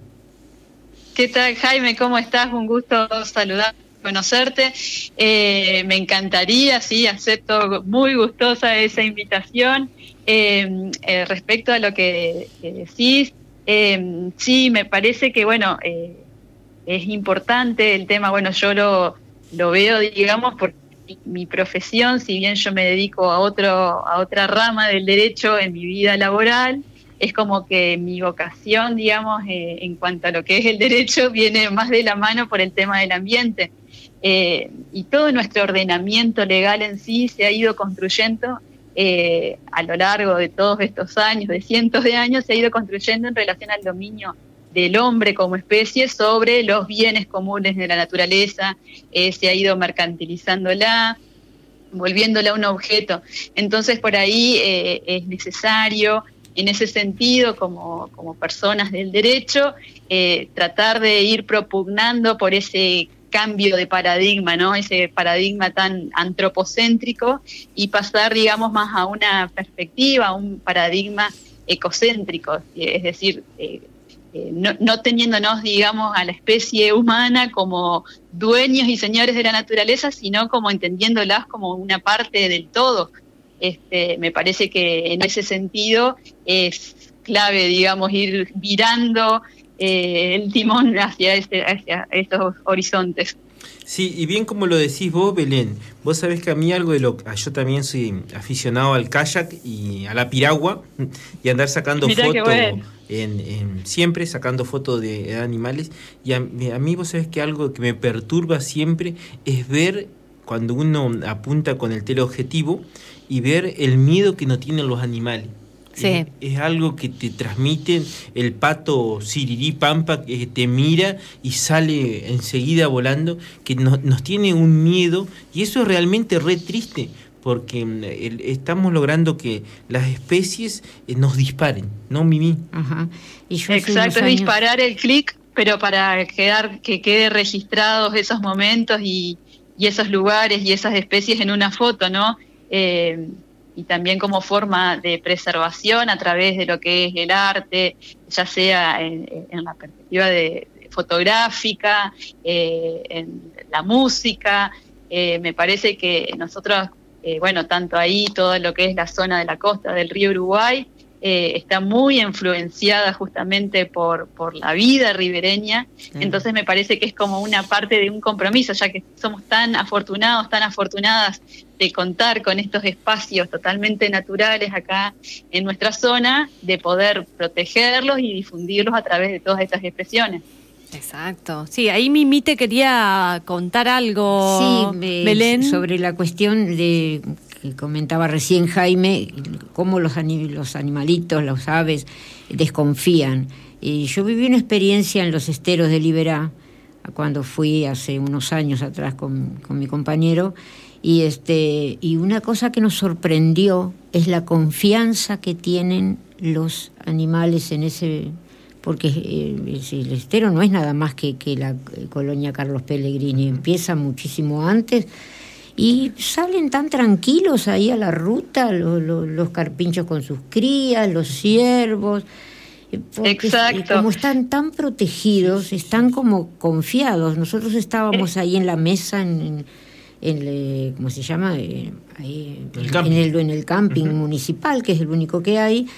¿Qué tal Jaime? ¿Cómo estás? Un gusto saludar conocerte. Eh, me encantaría, sí, acepto muy gustosa esa invitación. Eh, eh, respecto a lo que, decís, sí, me parece que, bueno, es importante el tema, bueno, yo lo, lo veo, digamos, porque mi profesión, si bien yo me dedico a, otro, a otra rama del derecho en mi vida laboral, es como que mi vocación, digamos, en cuanto a lo que es el derecho, viene más de la mano por el tema del ambiente. Eh, y todo nuestro ordenamiento legal en sí se ha ido construyendo eh, a lo largo de todos estos años, de cientos de años, se ha ido construyendo en relación al dominio del hombre como especie sobre los bienes comunes de la naturaleza, eh, se ha ido mercantilizándola, volviéndola un objeto. Entonces por ahí es necesario, en ese sentido, como, como personas del derecho, tratar de ir propugnando por ese cambio de paradigma, ¿no? Ese paradigma tan antropocéntrico y pasar, digamos, más a una perspectiva, a un paradigma ecocéntrico, es decir, eh, eh, no, teniéndonos, digamos, a la especie humana como dueños y señores de la naturaleza, sino como entendiéndolas como una parte del todo. Este, me parece que en ese sentido es clave, digamos, ir virando eh, el timón hacia, este, hacia estos horizontes. Sí, y bien como lo decís vos, Belén, vos sabés que a mí algo de lo que yo también soy aficionado al kayak y a la piragua y andar sacando fotos en, siempre sacando fotos de, animales y a, a, mí vos sabés que algo que me perturba siempre es ver cuando uno apunta con el teleobjetivo y ver el miedo que no tienen los animales. Es, algo que te transmiten el pato Sirirí Pampa que te mira y sale enseguida volando, que nos tiene un miedo y eso es realmente re triste porque mm, estamos logrando que las especies eh, nos disparen, ¿no, Mimi? Ajá. Y Exacto, es disparar el clic, pero para quedar que quede registrados esos momentos y, y, esos lugares y esas especies en una foto, ¿no? Eh, y también como forma de preservación a través de lo que es el arte, ya sea en, la perspectiva de, fotográfica, eh, en la música. Eh, me parece que nosotros, eh, bueno, tanto ahí, todo lo que es la zona de la costa del río Uruguay, eh, está muy influenciada justamente por, por la vida ribereña, entonces me parece que es como una parte de un compromiso, ya que somos tan afortunados, tan afortunadas de contar con estos espacios totalmente naturales acá en nuestra zona, de poder protegerlos y difundirlos a través de todas estas expresiones. Exacto. Sí, ahí Mimi te quería contar algo, sí, Belén. Sobre la cuestión de comentaba recién Jaime, cómo los, los animalitos, los aves, desconfían. Y yo viví una experiencia en los esteros de Liberá, cuando fui hace unos años atrás con, mi compañero, y, este, y una cosa que nos sorprendió es la confianza que tienen los animales en ese porque eh, el estero no es nada más que, que la colonia Carlos Pellegrini, empieza muchísimo antes y salen tan tranquilos ahí a la ruta, los carpinchos con sus crías, los ciervos. Eh, Exacto. Como están tan protegidos, están como confiados. Nosotros estábamos ahí en la mesa, en, en, ¿cómo se llama? Eh, ahí, en, el, en el camping municipal, que es el único que hay,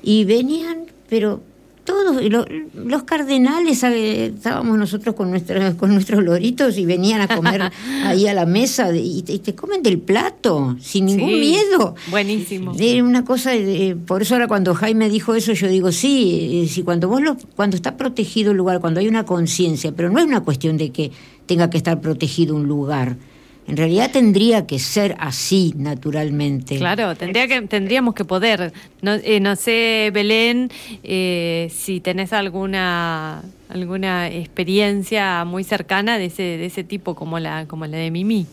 y venían, pero todos los cardenales estábamos nosotros con nuestros con nuestros loritos y venían a comer ahí a la mesa y te, comen del plato sin ningún miedo. buenísimo. Una cosa por eso ahora cuando Jaime dijo eso yo digo sí eh, si cuando vos lo, cuando está protegido el lugar cuando hay una conciencia pero no es una cuestión de que tenga que estar protegido un lugar en realidad tendría que ser así naturalmente. Claro, tendría que, tendríamos que poder. No, eh, no sé, Belén, eh, si tenés alguna alguna experiencia muy cercana de ese de ese tipo como la como la de Mimi.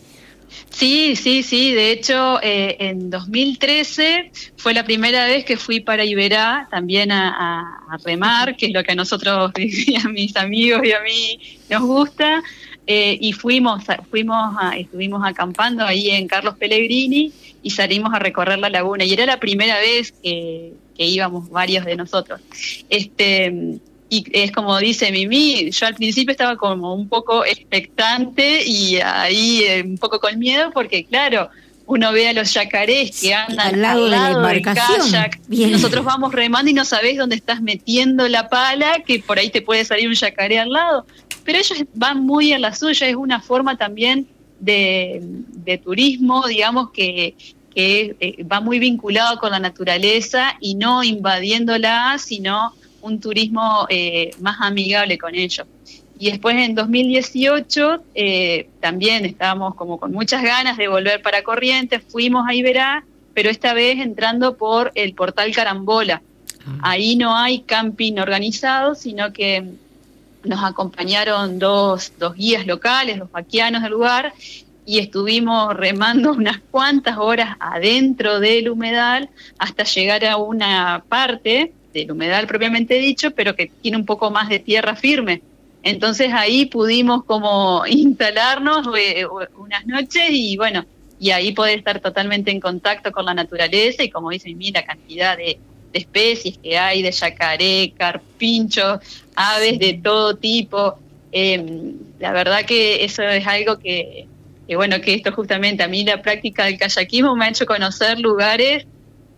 Sí, sí, sí. De hecho, eh, en 2013 fue la primera vez que fui para Iberá también a, remar, que es lo que a nosotros, a mis amigos y a mí nos gusta. Eh, y fuimos, fuimos estuvimos acampando ahí en Carlos Pellegrini y salimos a recorrer la laguna. Y era la primera vez que, que íbamos varios de nosotros. Este, y es como dice Mimi, yo al principio estaba como un poco expectante y ahí eh, un poco con miedo porque claro, uno ve a los yacarés que andan al lado, de la kayak, nosotros vamos remando y no sabés dónde estás metiendo la pala, que por ahí te puede salir un yacaré al lado, pero ellos van muy a la suya, es una forma también de, turismo, digamos, que, que eh, va muy vinculado con la naturaleza y no invadiéndola, sino un turismo eh, más amigable con ellos. Y después en 2018 eh, también estábamos como con muchas ganas de volver para Corrientes, fuimos a Iberá, pero esta vez entrando por el portal Carambola. Ah. Ahí no hay camping organizado, sino que nos acompañaron dos, dos guías locales, dos vaquianos del lugar, y estuvimos remando unas cuantas horas adentro del humedal hasta llegar a una parte del humedal propiamente dicho, pero que tiene un poco más de tierra firme. Entonces ahí pudimos como instalarnos eh, unas noches y bueno, y ahí poder estar totalmente en contacto con la naturaleza y como dicen, mira la cantidad de, especies que hay, de yacaré, carpinchos, aves de todo tipo. Em, la verdad que eso es algo que, que, bueno, que esto justamente a mí la práctica del kayakismo me ha hecho conocer lugares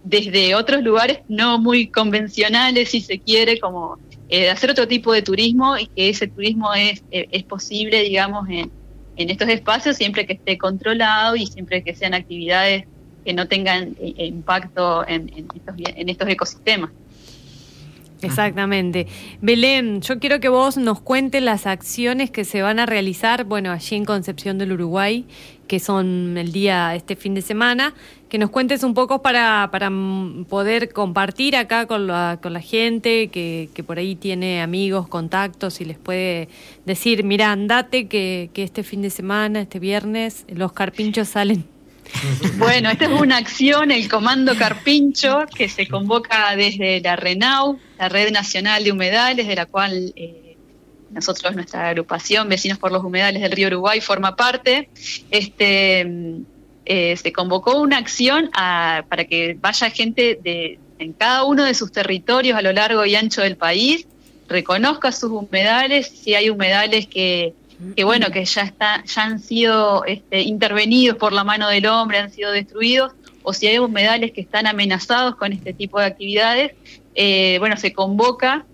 desde otros lugares no muy convencionales, si se quiere, como eh, hacer otro tipo de turismo y que ese turismo es, eh, es posible, digamos, en, en estos espacios siempre que esté controlado y siempre que sean actividades que no tengan eh, impacto en, estos, en estos ecosistemas. Exactamente. Belén, yo quiero que vos nos cuentes las acciones que se van a realizar, bueno, allí en Concepción del Uruguay, que son el día, este fin de semana, que nos cuentes un poco para, para poder compartir acá con la, con la gente que, que por ahí tiene amigos, contactos y les puede decir, mira, andate que, que este fin de semana, este viernes, los carpinchos salen bueno, esta es una acción, el Comando Carpincho, que se convoca desde la RENAU, la Red Nacional de Humedales, de la cual eh, nosotros, nuestra agrupación Vecinos por los Humedales del Río Uruguay, forma parte. Este, eh, se convocó una acción para que vaya gente de, en cada uno de sus territorios a lo largo y ancho del país, reconozca sus humedales, si hay humedales que que bueno, que ya está, ya han sido este, intervenidos por la mano del hombre, han sido destruidos, o si hay humedales que están amenazados con este tipo de actividades, eh, bueno, se convoca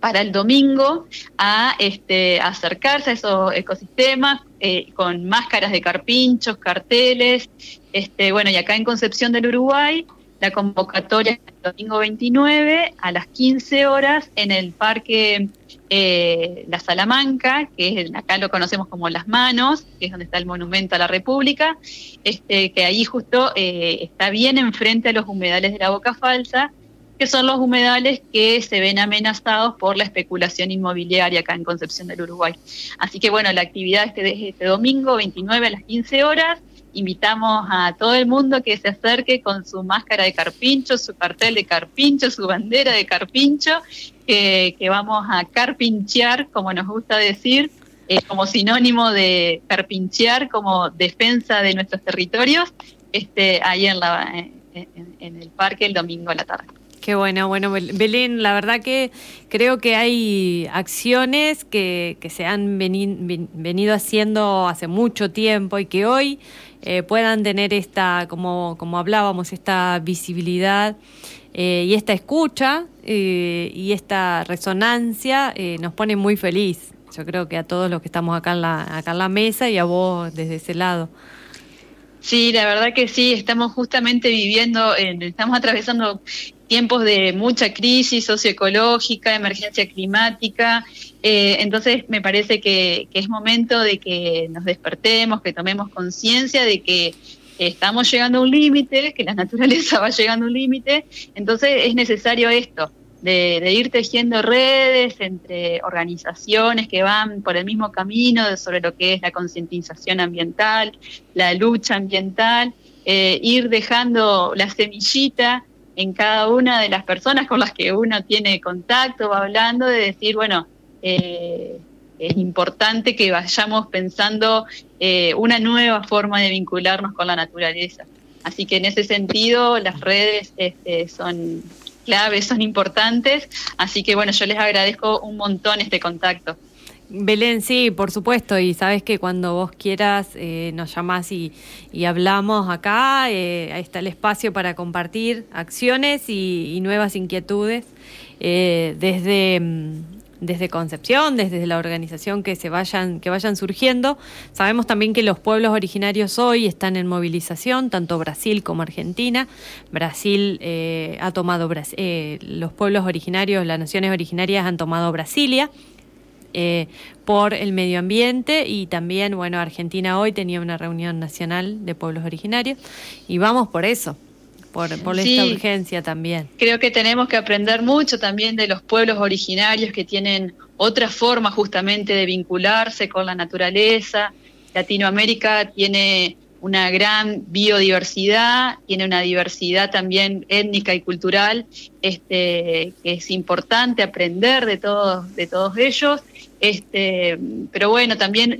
para el domingo a este, acercarse a esos ecosistemas eh, con máscaras de carpinchos, carteles, este, bueno, y acá en Concepción del Uruguay la convocatoria el domingo 29 a las 15 horas en el Parque eh, La Salamanca, que es, acá lo conocemos como Las Manos, que es donde está el Monumento a la República, este, que ahí justo eh, está bien enfrente a los humedales de la Boca Falsa, que son los humedales que se ven amenazados por la especulación inmobiliaria acá en Concepción del Uruguay. Así que bueno, la actividad este, este domingo 29 a las 15 horas invitamos a todo el mundo que se acerque con su máscara de carpincho, su cartel de carpincho, su bandera de carpincho, que, vamos a carpinchear, como nos gusta decir, eh, como sinónimo de carpinchear, como defensa de nuestros territorios, este, ahí en, la, en el parque el domingo a la tarde. Qué bueno, bueno, Belén, la verdad que creo que hay acciones que, que se han venido haciendo hace mucho tiempo y que hoy eh, puedan tener esta, como, como hablábamos, esta visibilidad eh, y esta escucha eh, y esta resonancia nos pone muy feliz. Yo creo que a todos los que estamos acá en la, acá en la mesa y a vos desde ese lado. Sí, la verdad que sí, estamos justamente viviendo, estamos atravesando tiempos de mucha crisis socioecológica, emergencia climática. Eh, entonces me parece que, es momento de que nos despertemos, que tomemos conciencia de que estamos llegando a un límite, que la naturaleza va llegando a un límite. Entonces es necesario esto, de, ir tejiendo redes entre organizaciones que van por el mismo camino sobre lo que es la concientización ambiental, la lucha ambiental, eh, ir dejando la semillita en cada una de las personas con las que uno tiene contacto, va hablando de decir, bueno, eh, es importante que vayamos pensando eh, una nueva forma de vincularnos con la naturaleza. Así que en ese sentido las redes este, son claves, son importantes. Así que bueno, yo les agradezco un montón este contacto. Belén, sí, por supuesto, y sabes que cuando vos quieras eh, nos llamás y, hablamos acá, eh, ahí está el espacio para compartir acciones y, nuevas inquietudes eh, desde, mm, desde Concepción, desde la organización que se vayan, que vayan surgiendo. Sabemos también que los pueblos originarios hoy están en movilización, tanto Brasil como Argentina. Brasil ha tomado los pueblos originarios, las naciones originarias han tomado Brasilia eh, por el medio ambiente y también, bueno, Argentina hoy tenía una reunión nacional de pueblos originarios y vamos por eso. Por, por esta urgencia también. Creo que tenemos que aprender mucho también de los pueblos originarios que tienen otra forma justamente de vincularse con la naturaleza. Latinoamérica tiene una gran biodiversidad, tiene una diversidad también étnica y cultural, este, que es importante aprender de todos, de todos ellos. Este, pero bueno, también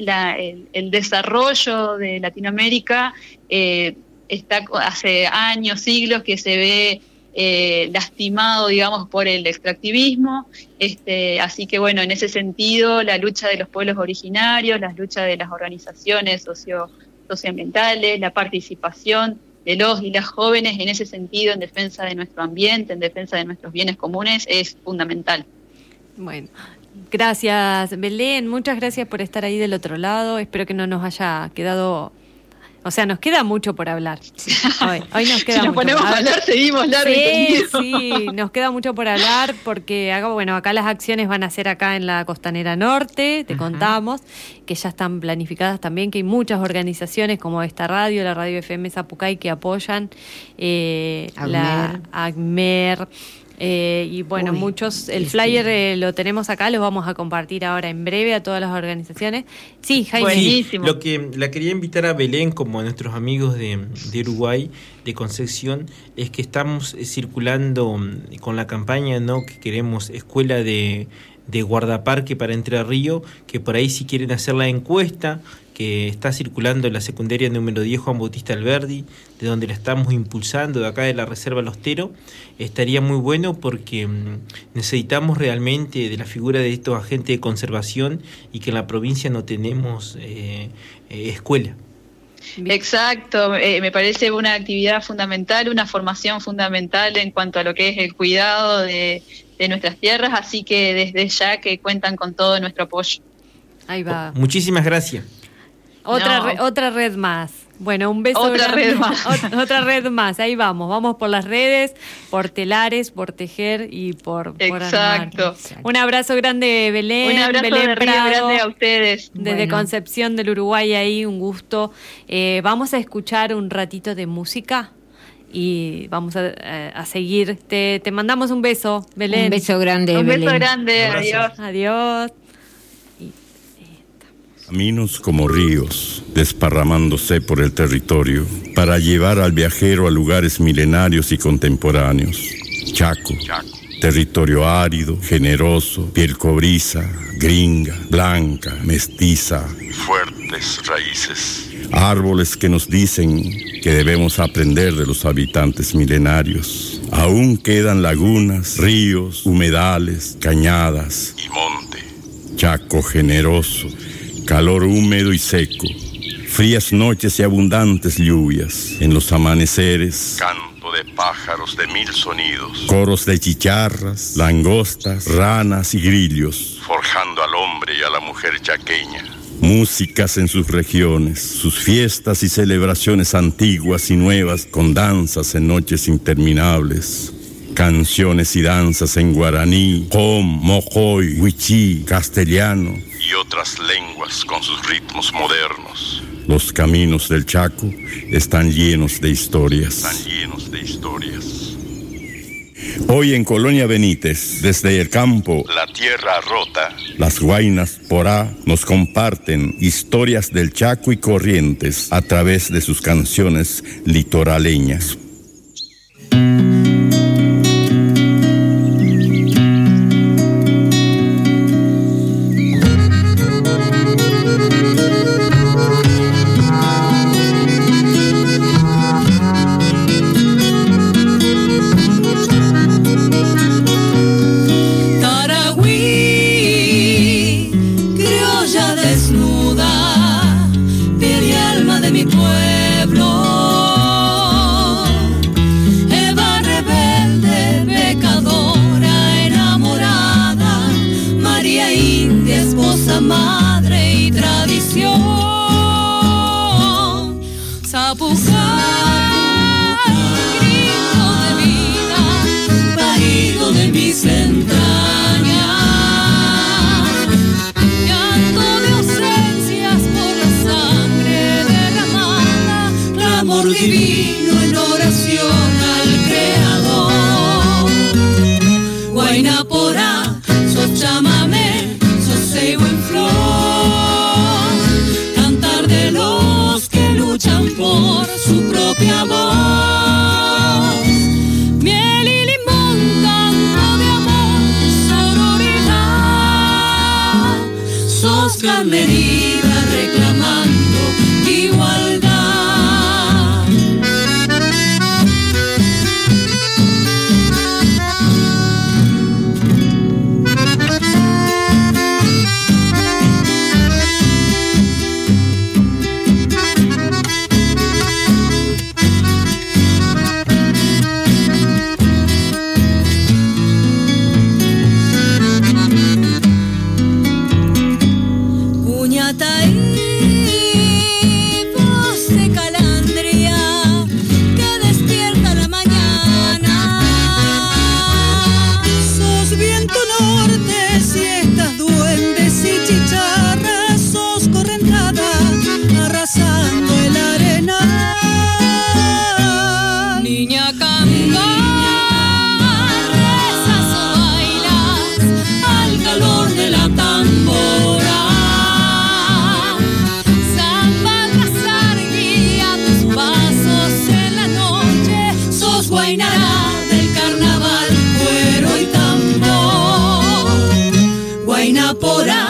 el, desarrollo de Latinoamérica eh, está hace años, siglos que se ve eh, lastimado, digamos, por el extractivismo. Este, así que bueno, en ese sentido, la lucha de los pueblos originarios, la lucha de las organizaciones socio socioambientales, la participación de los y las jóvenes en ese sentido, en defensa de nuestro ambiente, en defensa de nuestros bienes comunes, es fundamental. Bueno, gracias Belén, muchas gracias por estar ahí del otro lado, espero que no nos haya quedado o sea, nos queda mucho por hablar. Hoy, nos queda si nos ponemos a hablar, seguimos largo Sí, sí, nos queda mucho por hablar porque bueno, acá las acciones van a ser acá en la Costanera Norte, te contamos, que ya están planificadas también, que hay muchas organizaciones como esta radio, la radio FM Zapucay, que apoyan eh, la ACMER eh, y bueno, muchos, el flyer eh, lo tenemos acá, lo vamos a compartir ahora en breve a todas las organizaciones. Sí, Jaime. Buenísimo. lo que la quería invitar a Belén, como a nuestros amigos de, de Uruguay, de Concepción, es que estamos eh, circulando mm, con la campaña ¿no? que queremos escuela de, de guardaparque para Entre Río, que por ahí si quieren hacer la encuesta, que está circulando en la secundaria número 10 Juan Bautista Alberdi, de donde la estamos impulsando, de acá de la Reserva Lostero, estaría muy bueno porque mm, necesitamos realmente de la figura de estos agentes de conservación y que en la provincia no tenemos eh, eh, escuela. Exacto, eh, me parece una actividad fundamental, una formación fundamental en cuanto a lo que es el cuidado de, de nuestras tierras, así que desde ya que cuentan con todo nuestro apoyo. Ahí va. Muchísimas gracias. Otra, otra red más. Bueno, un beso otra Red más. Otra, red más, ahí vamos. Vamos por las redes, por telares, por tejer y por, Exacto. Un abrazo grande, Belén. Un abrazo Belén de grande a ustedes. Desde Concepción del Uruguay, ahí un gusto. Eh, vamos a escuchar un ratito de música y vamos a, eh, seguir. Te, te, mandamos un beso, Belén. Un beso grande, Un beso grande, adiós. Adiós. Caminos como ríos, desparramándose por el territorio, para llevar al viajero a lugares milenarios y contemporáneos. Chaco, territorio árido, generoso, piel cobriza, gringa, blanca, mestiza, fuertes raíces. Árboles que nos dicen que debemos aprender de los habitantes milenarios. Aún quedan lagunas, ríos, humedales, cañadas y monte. Chaco generoso calor húmedo y seco, frías noches y abundantes lluvias, en los amaneceres, canto de pájaros de mil sonidos, coros de chicharras, langostas, ranas y grillos, forjando al hombre y a la mujer chaqueña. Músicas en sus regiones, sus fiestas y celebraciones antiguas y nuevas con danzas en noches interminables, canciones y danzas en guaraní, hom, mojoy, huichí, castellano, y otras lenguas con sus ritmos modernos. Los caminos del Chaco están llenos de historias. Están llenos de historias. Hoy en Colonia Benítez, desde el campo, la tierra rota, las guainas porá nos comparten historias del Chaco y Corrientes a través de sus canciones litoraleñas. Pueblo. Guainapora, sos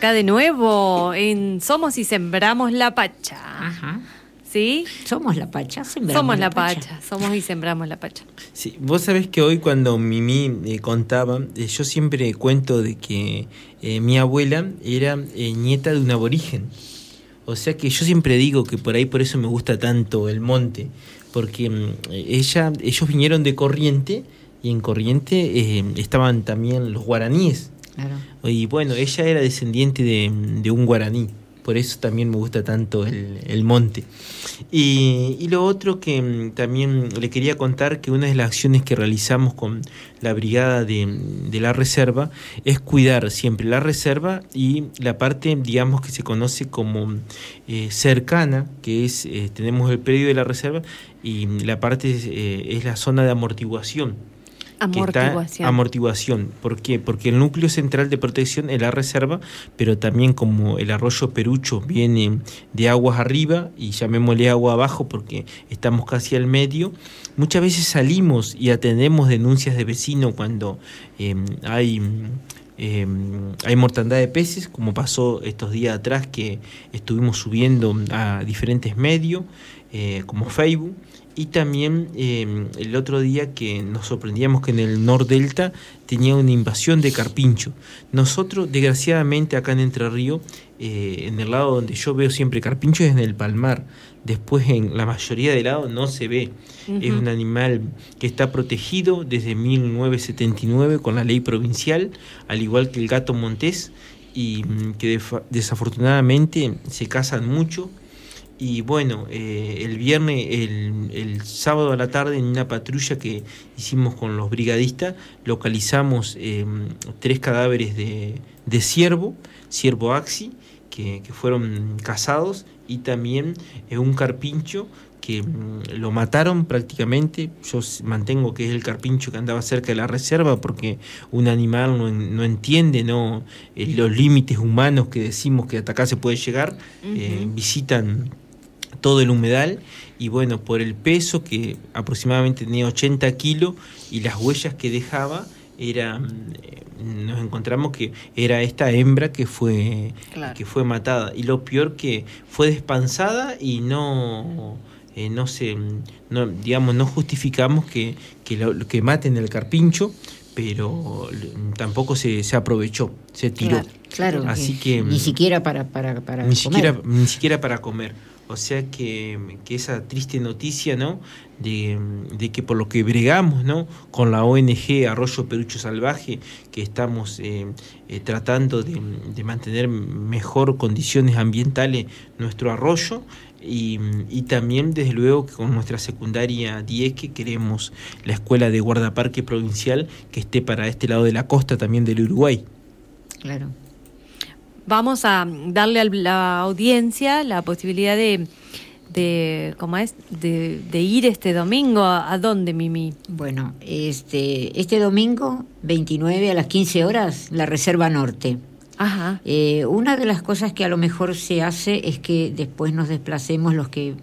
acá de nuevo en Somos y Sembramos la Pacha. Ajá. ¿Sí? Somos la Pacha, sembramos Somos la Pacha. Somos y Sembramos la Pacha. Sí, vos sabés que hoy cuando Mimi eh, contaba, eh, yo siempre cuento de que eh, mi abuela era eh, nieta de un aborigen. O sea que yo siempre digo que por ahí por eso me gusta tanto el monte, porque mm, ella, ellos vinieron de Corriente y en Corriente eh, estaban también los guaraníes. Y bueno, ella era descendiente de, un guaraní, por eso también me gusta tanto el, monte. Y, y lo otro que mm, también le quería contar, que una de las acciones que realizamos con la brigada de, la reserva es cuidar siempre la reserva y la parte, digamos, que se conoce como eh, cercana, que es, eh, tenemos el predio de la reserva y la parte eh, es la zona de amortiguación Amortiguación. amortiguación. ¿Por qué? Porque el núcleo central de protección es la reserva, pero también como el arroyo Perucho viene de aguas arriba y llamémosle agua abajo porque estamos casi al medio, muchas veces salimos y atendemos denuncias de vecinos cuando eh, hay eh, hay mortandad de peces, como pasó estos días atrás que estuvimos subiendo a diferentes medios, eh, como Facebook, y también eh, el otro día que nos sorprendíamos que en el Delta tenía una invasión de carpincho. Nosotros, desgraciadamente, acá en Entre Ríos, eh, en el lado donde yo veo siempre carpincho es en el palmar. Después en la mayoría de lados no se ve. Es un animal que está protegido desde 1979 con la ley provincial, al igual que el gato montés, y mm, que desafortunadamente se casan mucho. Y bueno, eh, el viernes, el, el sábado a la tarde, en una patrulla que hicimos con los brigadistas, localizamos eh, tres cadáveres de, de ciervo, ciervo axi, que, que fueron cazados, y también eh, un carpincho que mm, lo mataron prácticamente. Yo mantengo que es el carpincho que andaba cerca de la reserva porque un animal no, no entiende no Eh, los límites humanos que decimos que hasta acá se puede llegar. Eh, visitan todo el humedal y bueno, por el peso que aproximadamente tenía 80 kilos y las huellas que dejaba, era, mm, eh, nos encontramos que era esta hembra que fue, Claro. que fue matada. Y lo peor que fue despansada y no... eh, no se no, digamos no justificamos que, que, lo- que maten el carpincho pero l- tampoco se, se aprovechó se tiró Claro, así que ni siquiera para, para, para ni comer. siquiera ni siquiera para comer o sea que, que esa triste noticia no de, de que por lo que bregamos no con la ONG Arroyo Perucho Salvaje que estamos eh, eh, tratando de, de mantener mejor condiciones ambientales nuestro arroyo y, y también desde luego que con nuestra secundaria 10 que queremos la escuela de guardaparque provincial que esté para este lado de la costa también del Uruguay. Claro. Vamos a darle a la audiencia la posibilidad de, de ¿cómo es? De, de ir este domingo. ¿A, dónde, Mimi? Bueno, este, este domingo, 29 a las 15 horas, la Reserva Norte. Ajá. Eh, una de las cosas que a lo mejor se hace es que después nos desplacemos los que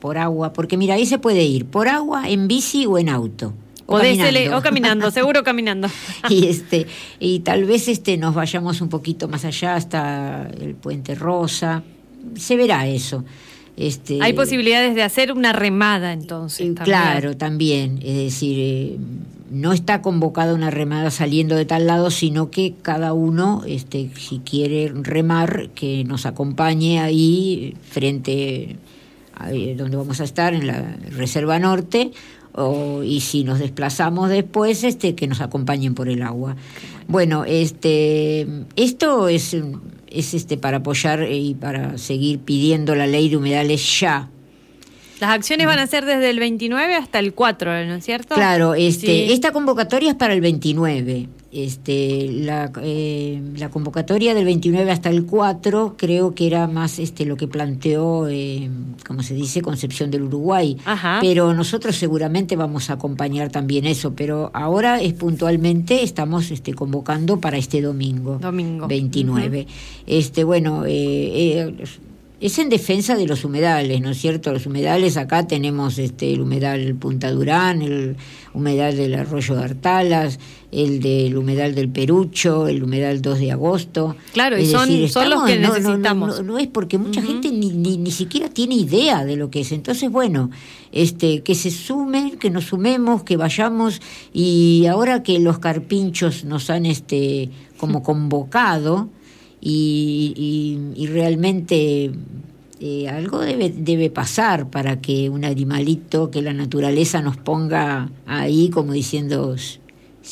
por agua, porque mira, ahí se puede ir por agua, en bici o en auto. O caminando. o caminando, seguro caminando. y este y tal vez este nos vayamos un poquito más allá hasta el puente Rosa se verá eso este Hay posibilidades de hacer una remada entonces. eh, también. claro también es decir eh, no está convocada una remada saliendo de tal lado sino que cada uno este si quiere remar que nos acompañe ahí frente a eh, donde vamos a estar en la reserva norte o, y si nos desplazamos después este que nos acompañen por el agua. Bueno este esto es es este para apoyar y para seguir pidiendo la ley de humedales ya Las acciones van a ser desde el 29 hasta el 4, ¿no es cierto? Claro, este, Sí. esta convocatoria es para el 29. Este, la, eh, la convocatoria del 29 hasta el 4 creo que era más este lo que planteó, eh, como se dice, Concepción del Uruguay. Ajá. Pero nosotros seguramente vamos a acompañar también eso. Pero ahora es puntualmente, estamos este, convocando para este domingo. Domingo. 29. Este, bueno, eh, eh, es en defensa de los humedales, ¿no es cierto? Los humedales, acá tenemos este, el humedal Punta Durán, el humedal del Arroyo de Artalas, el del humedal del Perucho, el humedal 2 de agosto. Claro, y Es son- decir, son los que no, no, no, necesitamos. No, no es porque mucha gente ni, ni, ni siquiera tiene idea de lo que es. Entonces, bueno, este, que se sumen, que nos sumemos, que vayamos y ahora que los carpinchos nos han este, como convocado y, y- y realmente eh, algo debe, debe pasar para que un animalito, que la naturaleza nos ponga ahí como diciendo...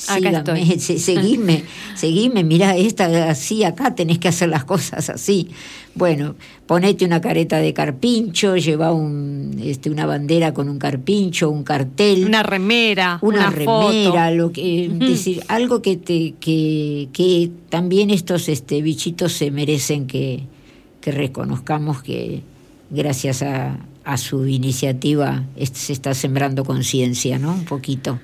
Acá Sígame, estoy. se- seguime, esta así, acá tenés que hacer las cosas así. Bueno, ponete una careta de carpincho, lleva un, este, una bandera con un carpincho, un cartel Una remera, una, una, remera, foto. lo que, es decir, algo que te, que, que también estos este bichitos se merecen que, que reconozcamos que gracias a, a su iniciativa se está sembrando conciencia, ¿no? Un poquito.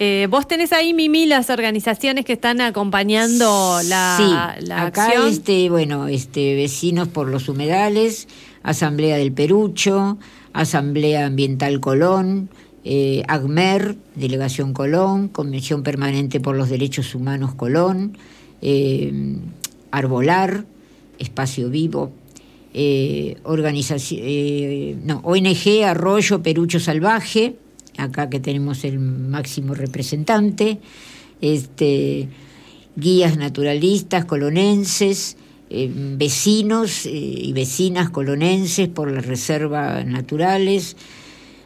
Eh, Vos tenés ahí, Mimi, las organizaciones que están acompañando la, sí, la acá acción. este, bueno, este vecinos por los humedales, Asamblea del Perucho, Asamblea Ambiental Colón, eh, AGMER, Delegación Colón, Convención Permanente por los Derechos Humanos Colón, eh, Arbolar, Espacio Vivo, eh, organización, no, ONG Arroyo Perucho Salvaje, acá que tenemos el máximo representante, este, guías naturalistas colonenses, eh, vecinos eh, y vecinas colonenses por las reservas naturales,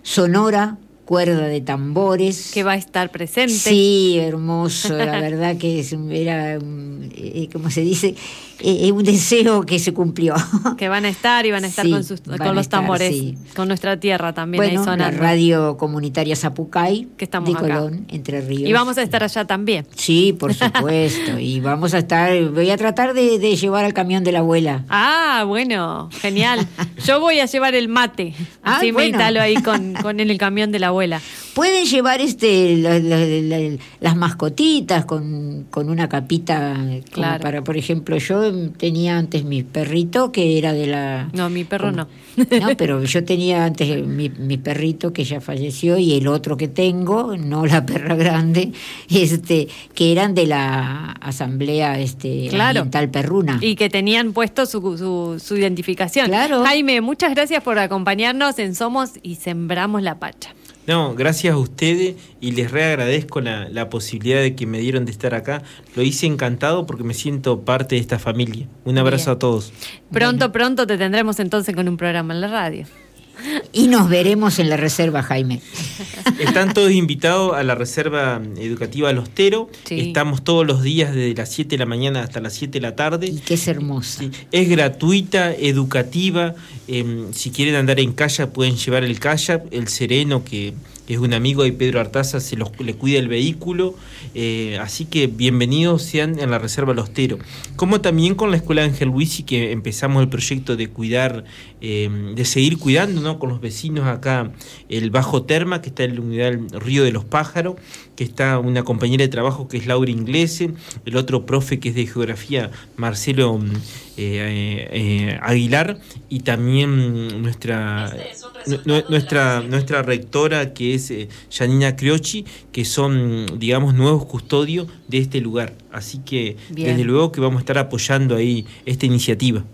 Sonora, cuerda de tambores. Que va a estar presente. Sí, hermoso, la verdad que es- era, eh, como se dice, eh, un deseo que se cumplió. Que van a estar y van a estar Sí, con, sus, con los estar, tambores, sí. con nuestra tierra también ahí bueno, la sonando. radio comunitaria Zapucay, Que estamos de acá. Colón, Entre Ríos. Y vamos a estar allá también. Sí, por supuesto. y vamos a estar, voy a tratar de, de llevar al camión de la abuela. Ah, bueno, genial. Yo voy a llevar el mate. Ah, Así me bueno. instalo ahí con, con en el camión de la abuela. Pueden llevar este la- la- la- las mascotitas con, con una capita Claro. para, por ejemplo, yo tenía antes mi perrito que era de la No, mi perro como- no. No, pero yo tenía antes mi, mi perrito que ya falleció y el otro que tengo, no la perra grande, este, que eran de la asamblea este Claro. ambiental perruna. Y que tenían puesto su, su, su identificación. Claro. Jaime, muchas gracias por acompañarnos en Somos y Sembramos la Pacha. No, gracias a ustedes y les reagradezco la, la posibilidad de que me dieron de estar acá. Lo hice encantado porque me siento parte de esta familia. Un abrazo Bien. a todos. Pronto, pronto te tendremos entonces con un programa en la radio. Y nos veremos en la reserva, Jaime. Están todos invitados a la Reserva Educativa Los Tero. Sí. Estamos todos los días desde las 7 de la mañana hasta las 7 de la tarde. Y que es hermosa. Sí, Es gratuita, educativa. eh, si quieren andar en kayak, pueden llevar el kayak. El Sereno, que es un amigo de Pedro Artaza, se le cuida el vehículo. eh, así que bienvenidos sean en la Reserva Los Tero. Como también con la Escuela Ángel Luisi, que empezamos el proyecto de cuidar, eh, de seguir cuidando ¿no? con los vecinos acá. El Bajo Terma, que está en la unidad del Río de los Pájaros, que está una compañera de trabajo que es Laura Inglese, el otro profe que es de geografía, Marcelo mm, eh, eh, eh, Aguilar, y también nuestra, nu- nu- nuestra, nuestra rectora que es eh, Janina Criochi, que son, digamos, nuevos custodios de este lugar. Así que Bien. desde luego que vamos a estar apoyando ahí esta iniciativa.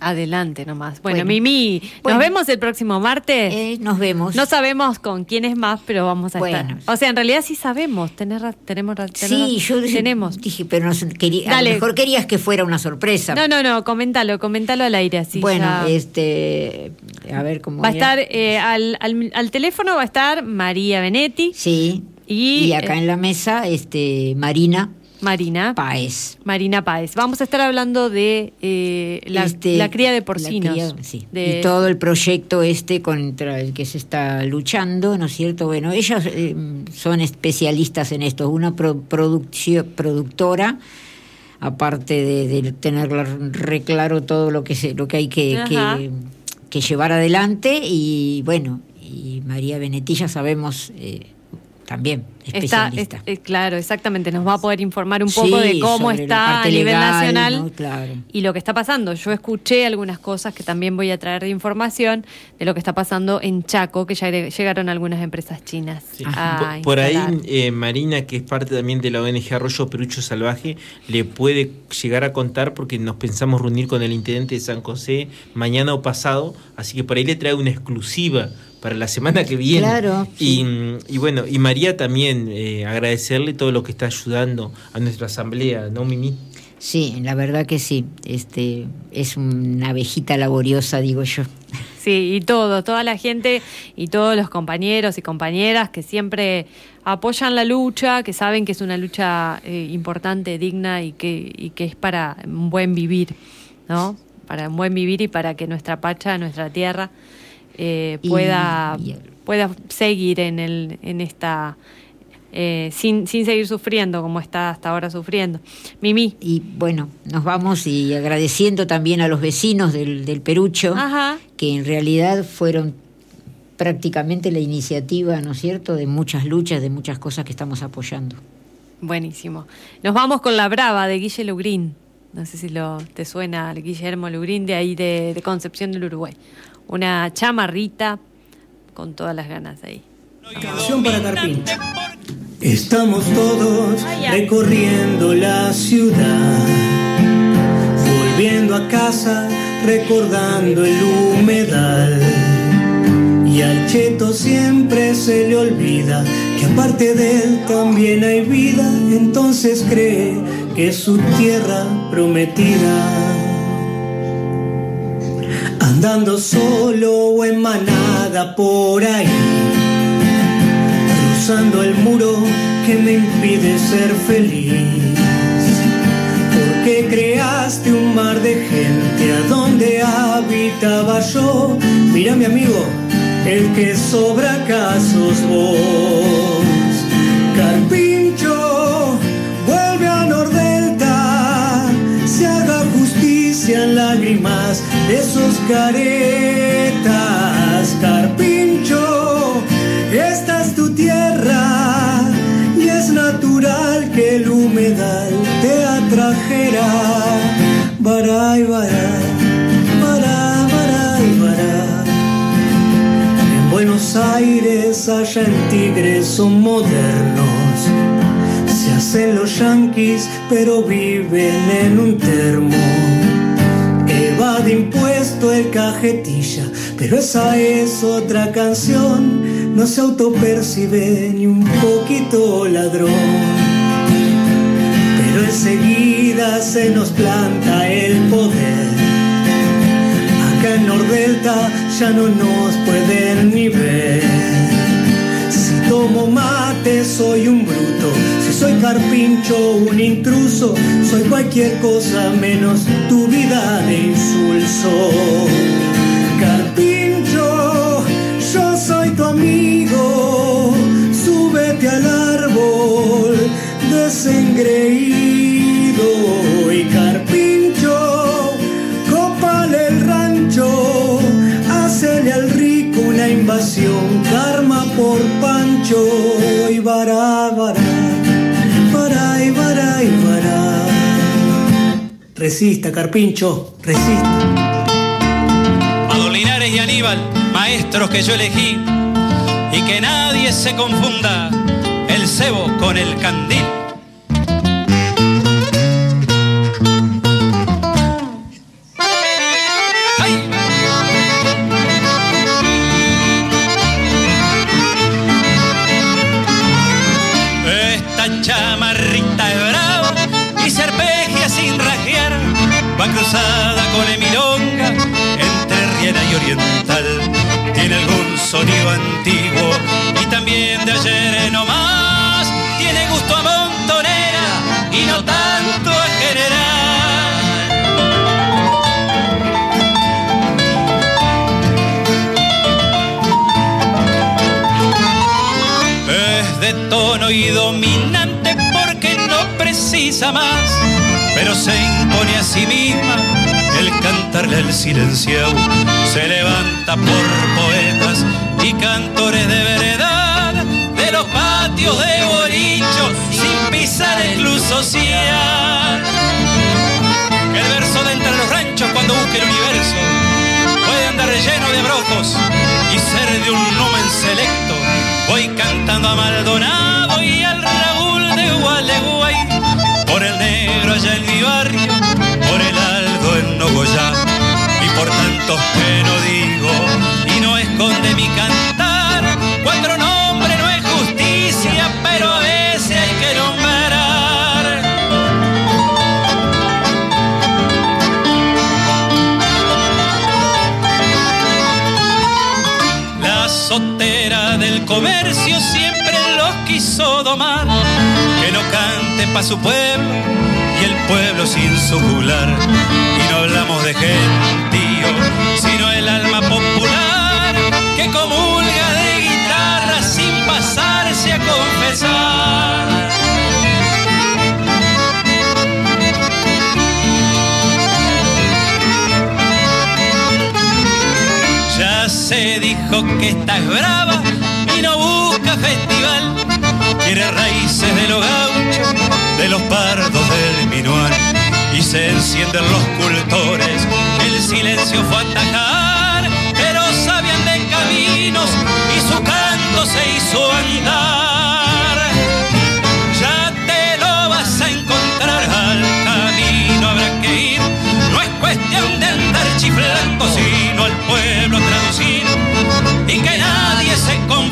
Adelante nomás. Bueno, Bueno. Mimi, Bueno. nos vemos el próximo martes. Eh, nos vemos. No sabemos con quién es más, pero vamos a Bueno. estar. O sea, en realidad sí sabemos. Ra- tenemos, tener Sí, yo dije- tenemos. dije, pero no quería, a lo mejor querías que fuera una sorpresa. No, no, no, coméntalo, coméntalo al aire así. bueno, ya. este, a ver cómo va a estar eh, al, al, al teléfono va a estar María Benetti Sí. y, Y, acá eh, en la mesa, este, Marina Marina. Páez. Marina Páez. Vamos a estar hablando de eh, la, Este, la cría de porcinos. cría, sí. De- Y todo el proyecto este contra el que se está luchando, ¿no es cierto? Bueno, ellas eh, son especialistas en esto. Una pro- productora, aparte de, de tener reclaro todo lo que, se, lo que hay que, Ajá. que, que llevar adelante. Y bueno, y María Benetilla sabemos eh, también, Está, especialista. es- eh, claro, exactamente. Nos va a poder informar un poco Sí, de cómo está a nivel legal, nacional ¿no? Claro. y lo que está pasando. Yo escuché algunas cosas que también voy a traer de información de lo que está pasando en Chaco, que ya llegaron algunas empresas chinas. Sí. a Por, por ahí, eh, Marina, que es parte también de la ONG Arroyo Perucho Salvaje, le puede llegar a contar porque nos pensamos reunir con el intendente de San José mañana o pasado, así que por ahí le trae una exclusiva para la semana que viene. Claro, Y, y bueno, y María también eh, agradecerle todo lo que está ayudando a nuestra asamblea, ¿no, Mimi? Sí, la verdad que sí. Este es una abejita laboriosa, digo yo. Sí, y todo, toda la gente y todos los compañeros y compañeras que siempre apoyan la lucha, que saben que es una lucha eh, importante, digna y que, y que es para un buen vivir, ¿no? Para un buen vivir y para que nuestra pacha, nuestra tierra, eh, Y- pueda, pueda seguir en, el, en esta... eh, sin, sin seguir sufriendo como está hasta ahora sufriendo. Mimi. Y bueno, nos vamos y agradeciendo también a los vecinos del, del Perucho, Ajá. que en realidad fueron prácticamente la iniciativa, ¿no es cierto?, de muchas luchas, de muchas cosas que estamos apoyando. Buenísimo. Nos vamos con La Brava de Guille Lugrín. No sé si lo, te suena Guillermo Lugrín de ahí de, de Concepción del Uruguay. Una chamarrita con todas las ganas ahí. Canción para Carpín. Estamos todos recorriendo la ciudad, volviendo a casa, recordando el humedal. Y al cheto siempre se le olvida que aparte de él también hay vida, entonces cree que es su tierra prometida. Andando solo o en manada por ahí cruzando el muro que me impide ser feliz. Porque creaste un mar de gente a donde habitaba yo. Mira mi amigo, el que sobra casos vos. De esos caretas. Carpincho, esta es tu tierra y es natural que el humedal te atrajera. Baray, baray, baray, baray, baray. En Buenos Aires, allá en Tigre son modernos. Se hacen los yanquis, pero viven en un termo. Evade el cajetilla, pero esa es otra canción. No se autopercibe ni un poquito ladrón. Pero enseguida se nos planta el poder. Acá en Nordelta ya no nos pueden ni ver. Si tomo mate soy un bruto, soy carpincho un intruso, soy cualquier cosa menos tu vida de insulso. Carpincho, yo soy tu amigo, súbete al árbol desengreído. Y carpincho, copale el rancho, hacele al rico una invasión, karma por pancho y vará, vará, Resista, carpincho, resista. Adolinares y Aníbal, maestros que yo elegí, y que nadie se confunda el cebo con el candil. Es de tono y dominante porque no precisa más, pero se impone a sí misma el cantarle al silenciado. Se levanta por poetas y cantores de veredad, de los patios de bolichos, sin pisar el club social. El verso de entre los ranchos cuando busque el universo puede andar relleno de brojos y ser de un numen selecto. Voy cantando a Maldonado y al Raúl de Gualeguay, por el negro allá en mi barrio, por el aldo en Nogoyá, y por tantos que no digo y no esconde mi cantar. Cuatro nombres no es justicia, pero a veces hay que nombrar. La sotera del siempre los quiso domar, que no cante pa' su pueblo y el pueblo sin su jugular. Y no hablamos de gentío, sino el alma popular que comulga de guitarra sin pasarse a confesar. Ya se dijo que esta es brava raíces de los gauchos, de los pardos del minuar, y se encienden los cultores, el silencio fue atacar, pero sabían de caminos y su canto se hizo andar. Ya te lo vas a encontrar, al camino habrá que ir, no es cuestión de andar chiflando, sino al pueblo traducir, y que nadie se confunda.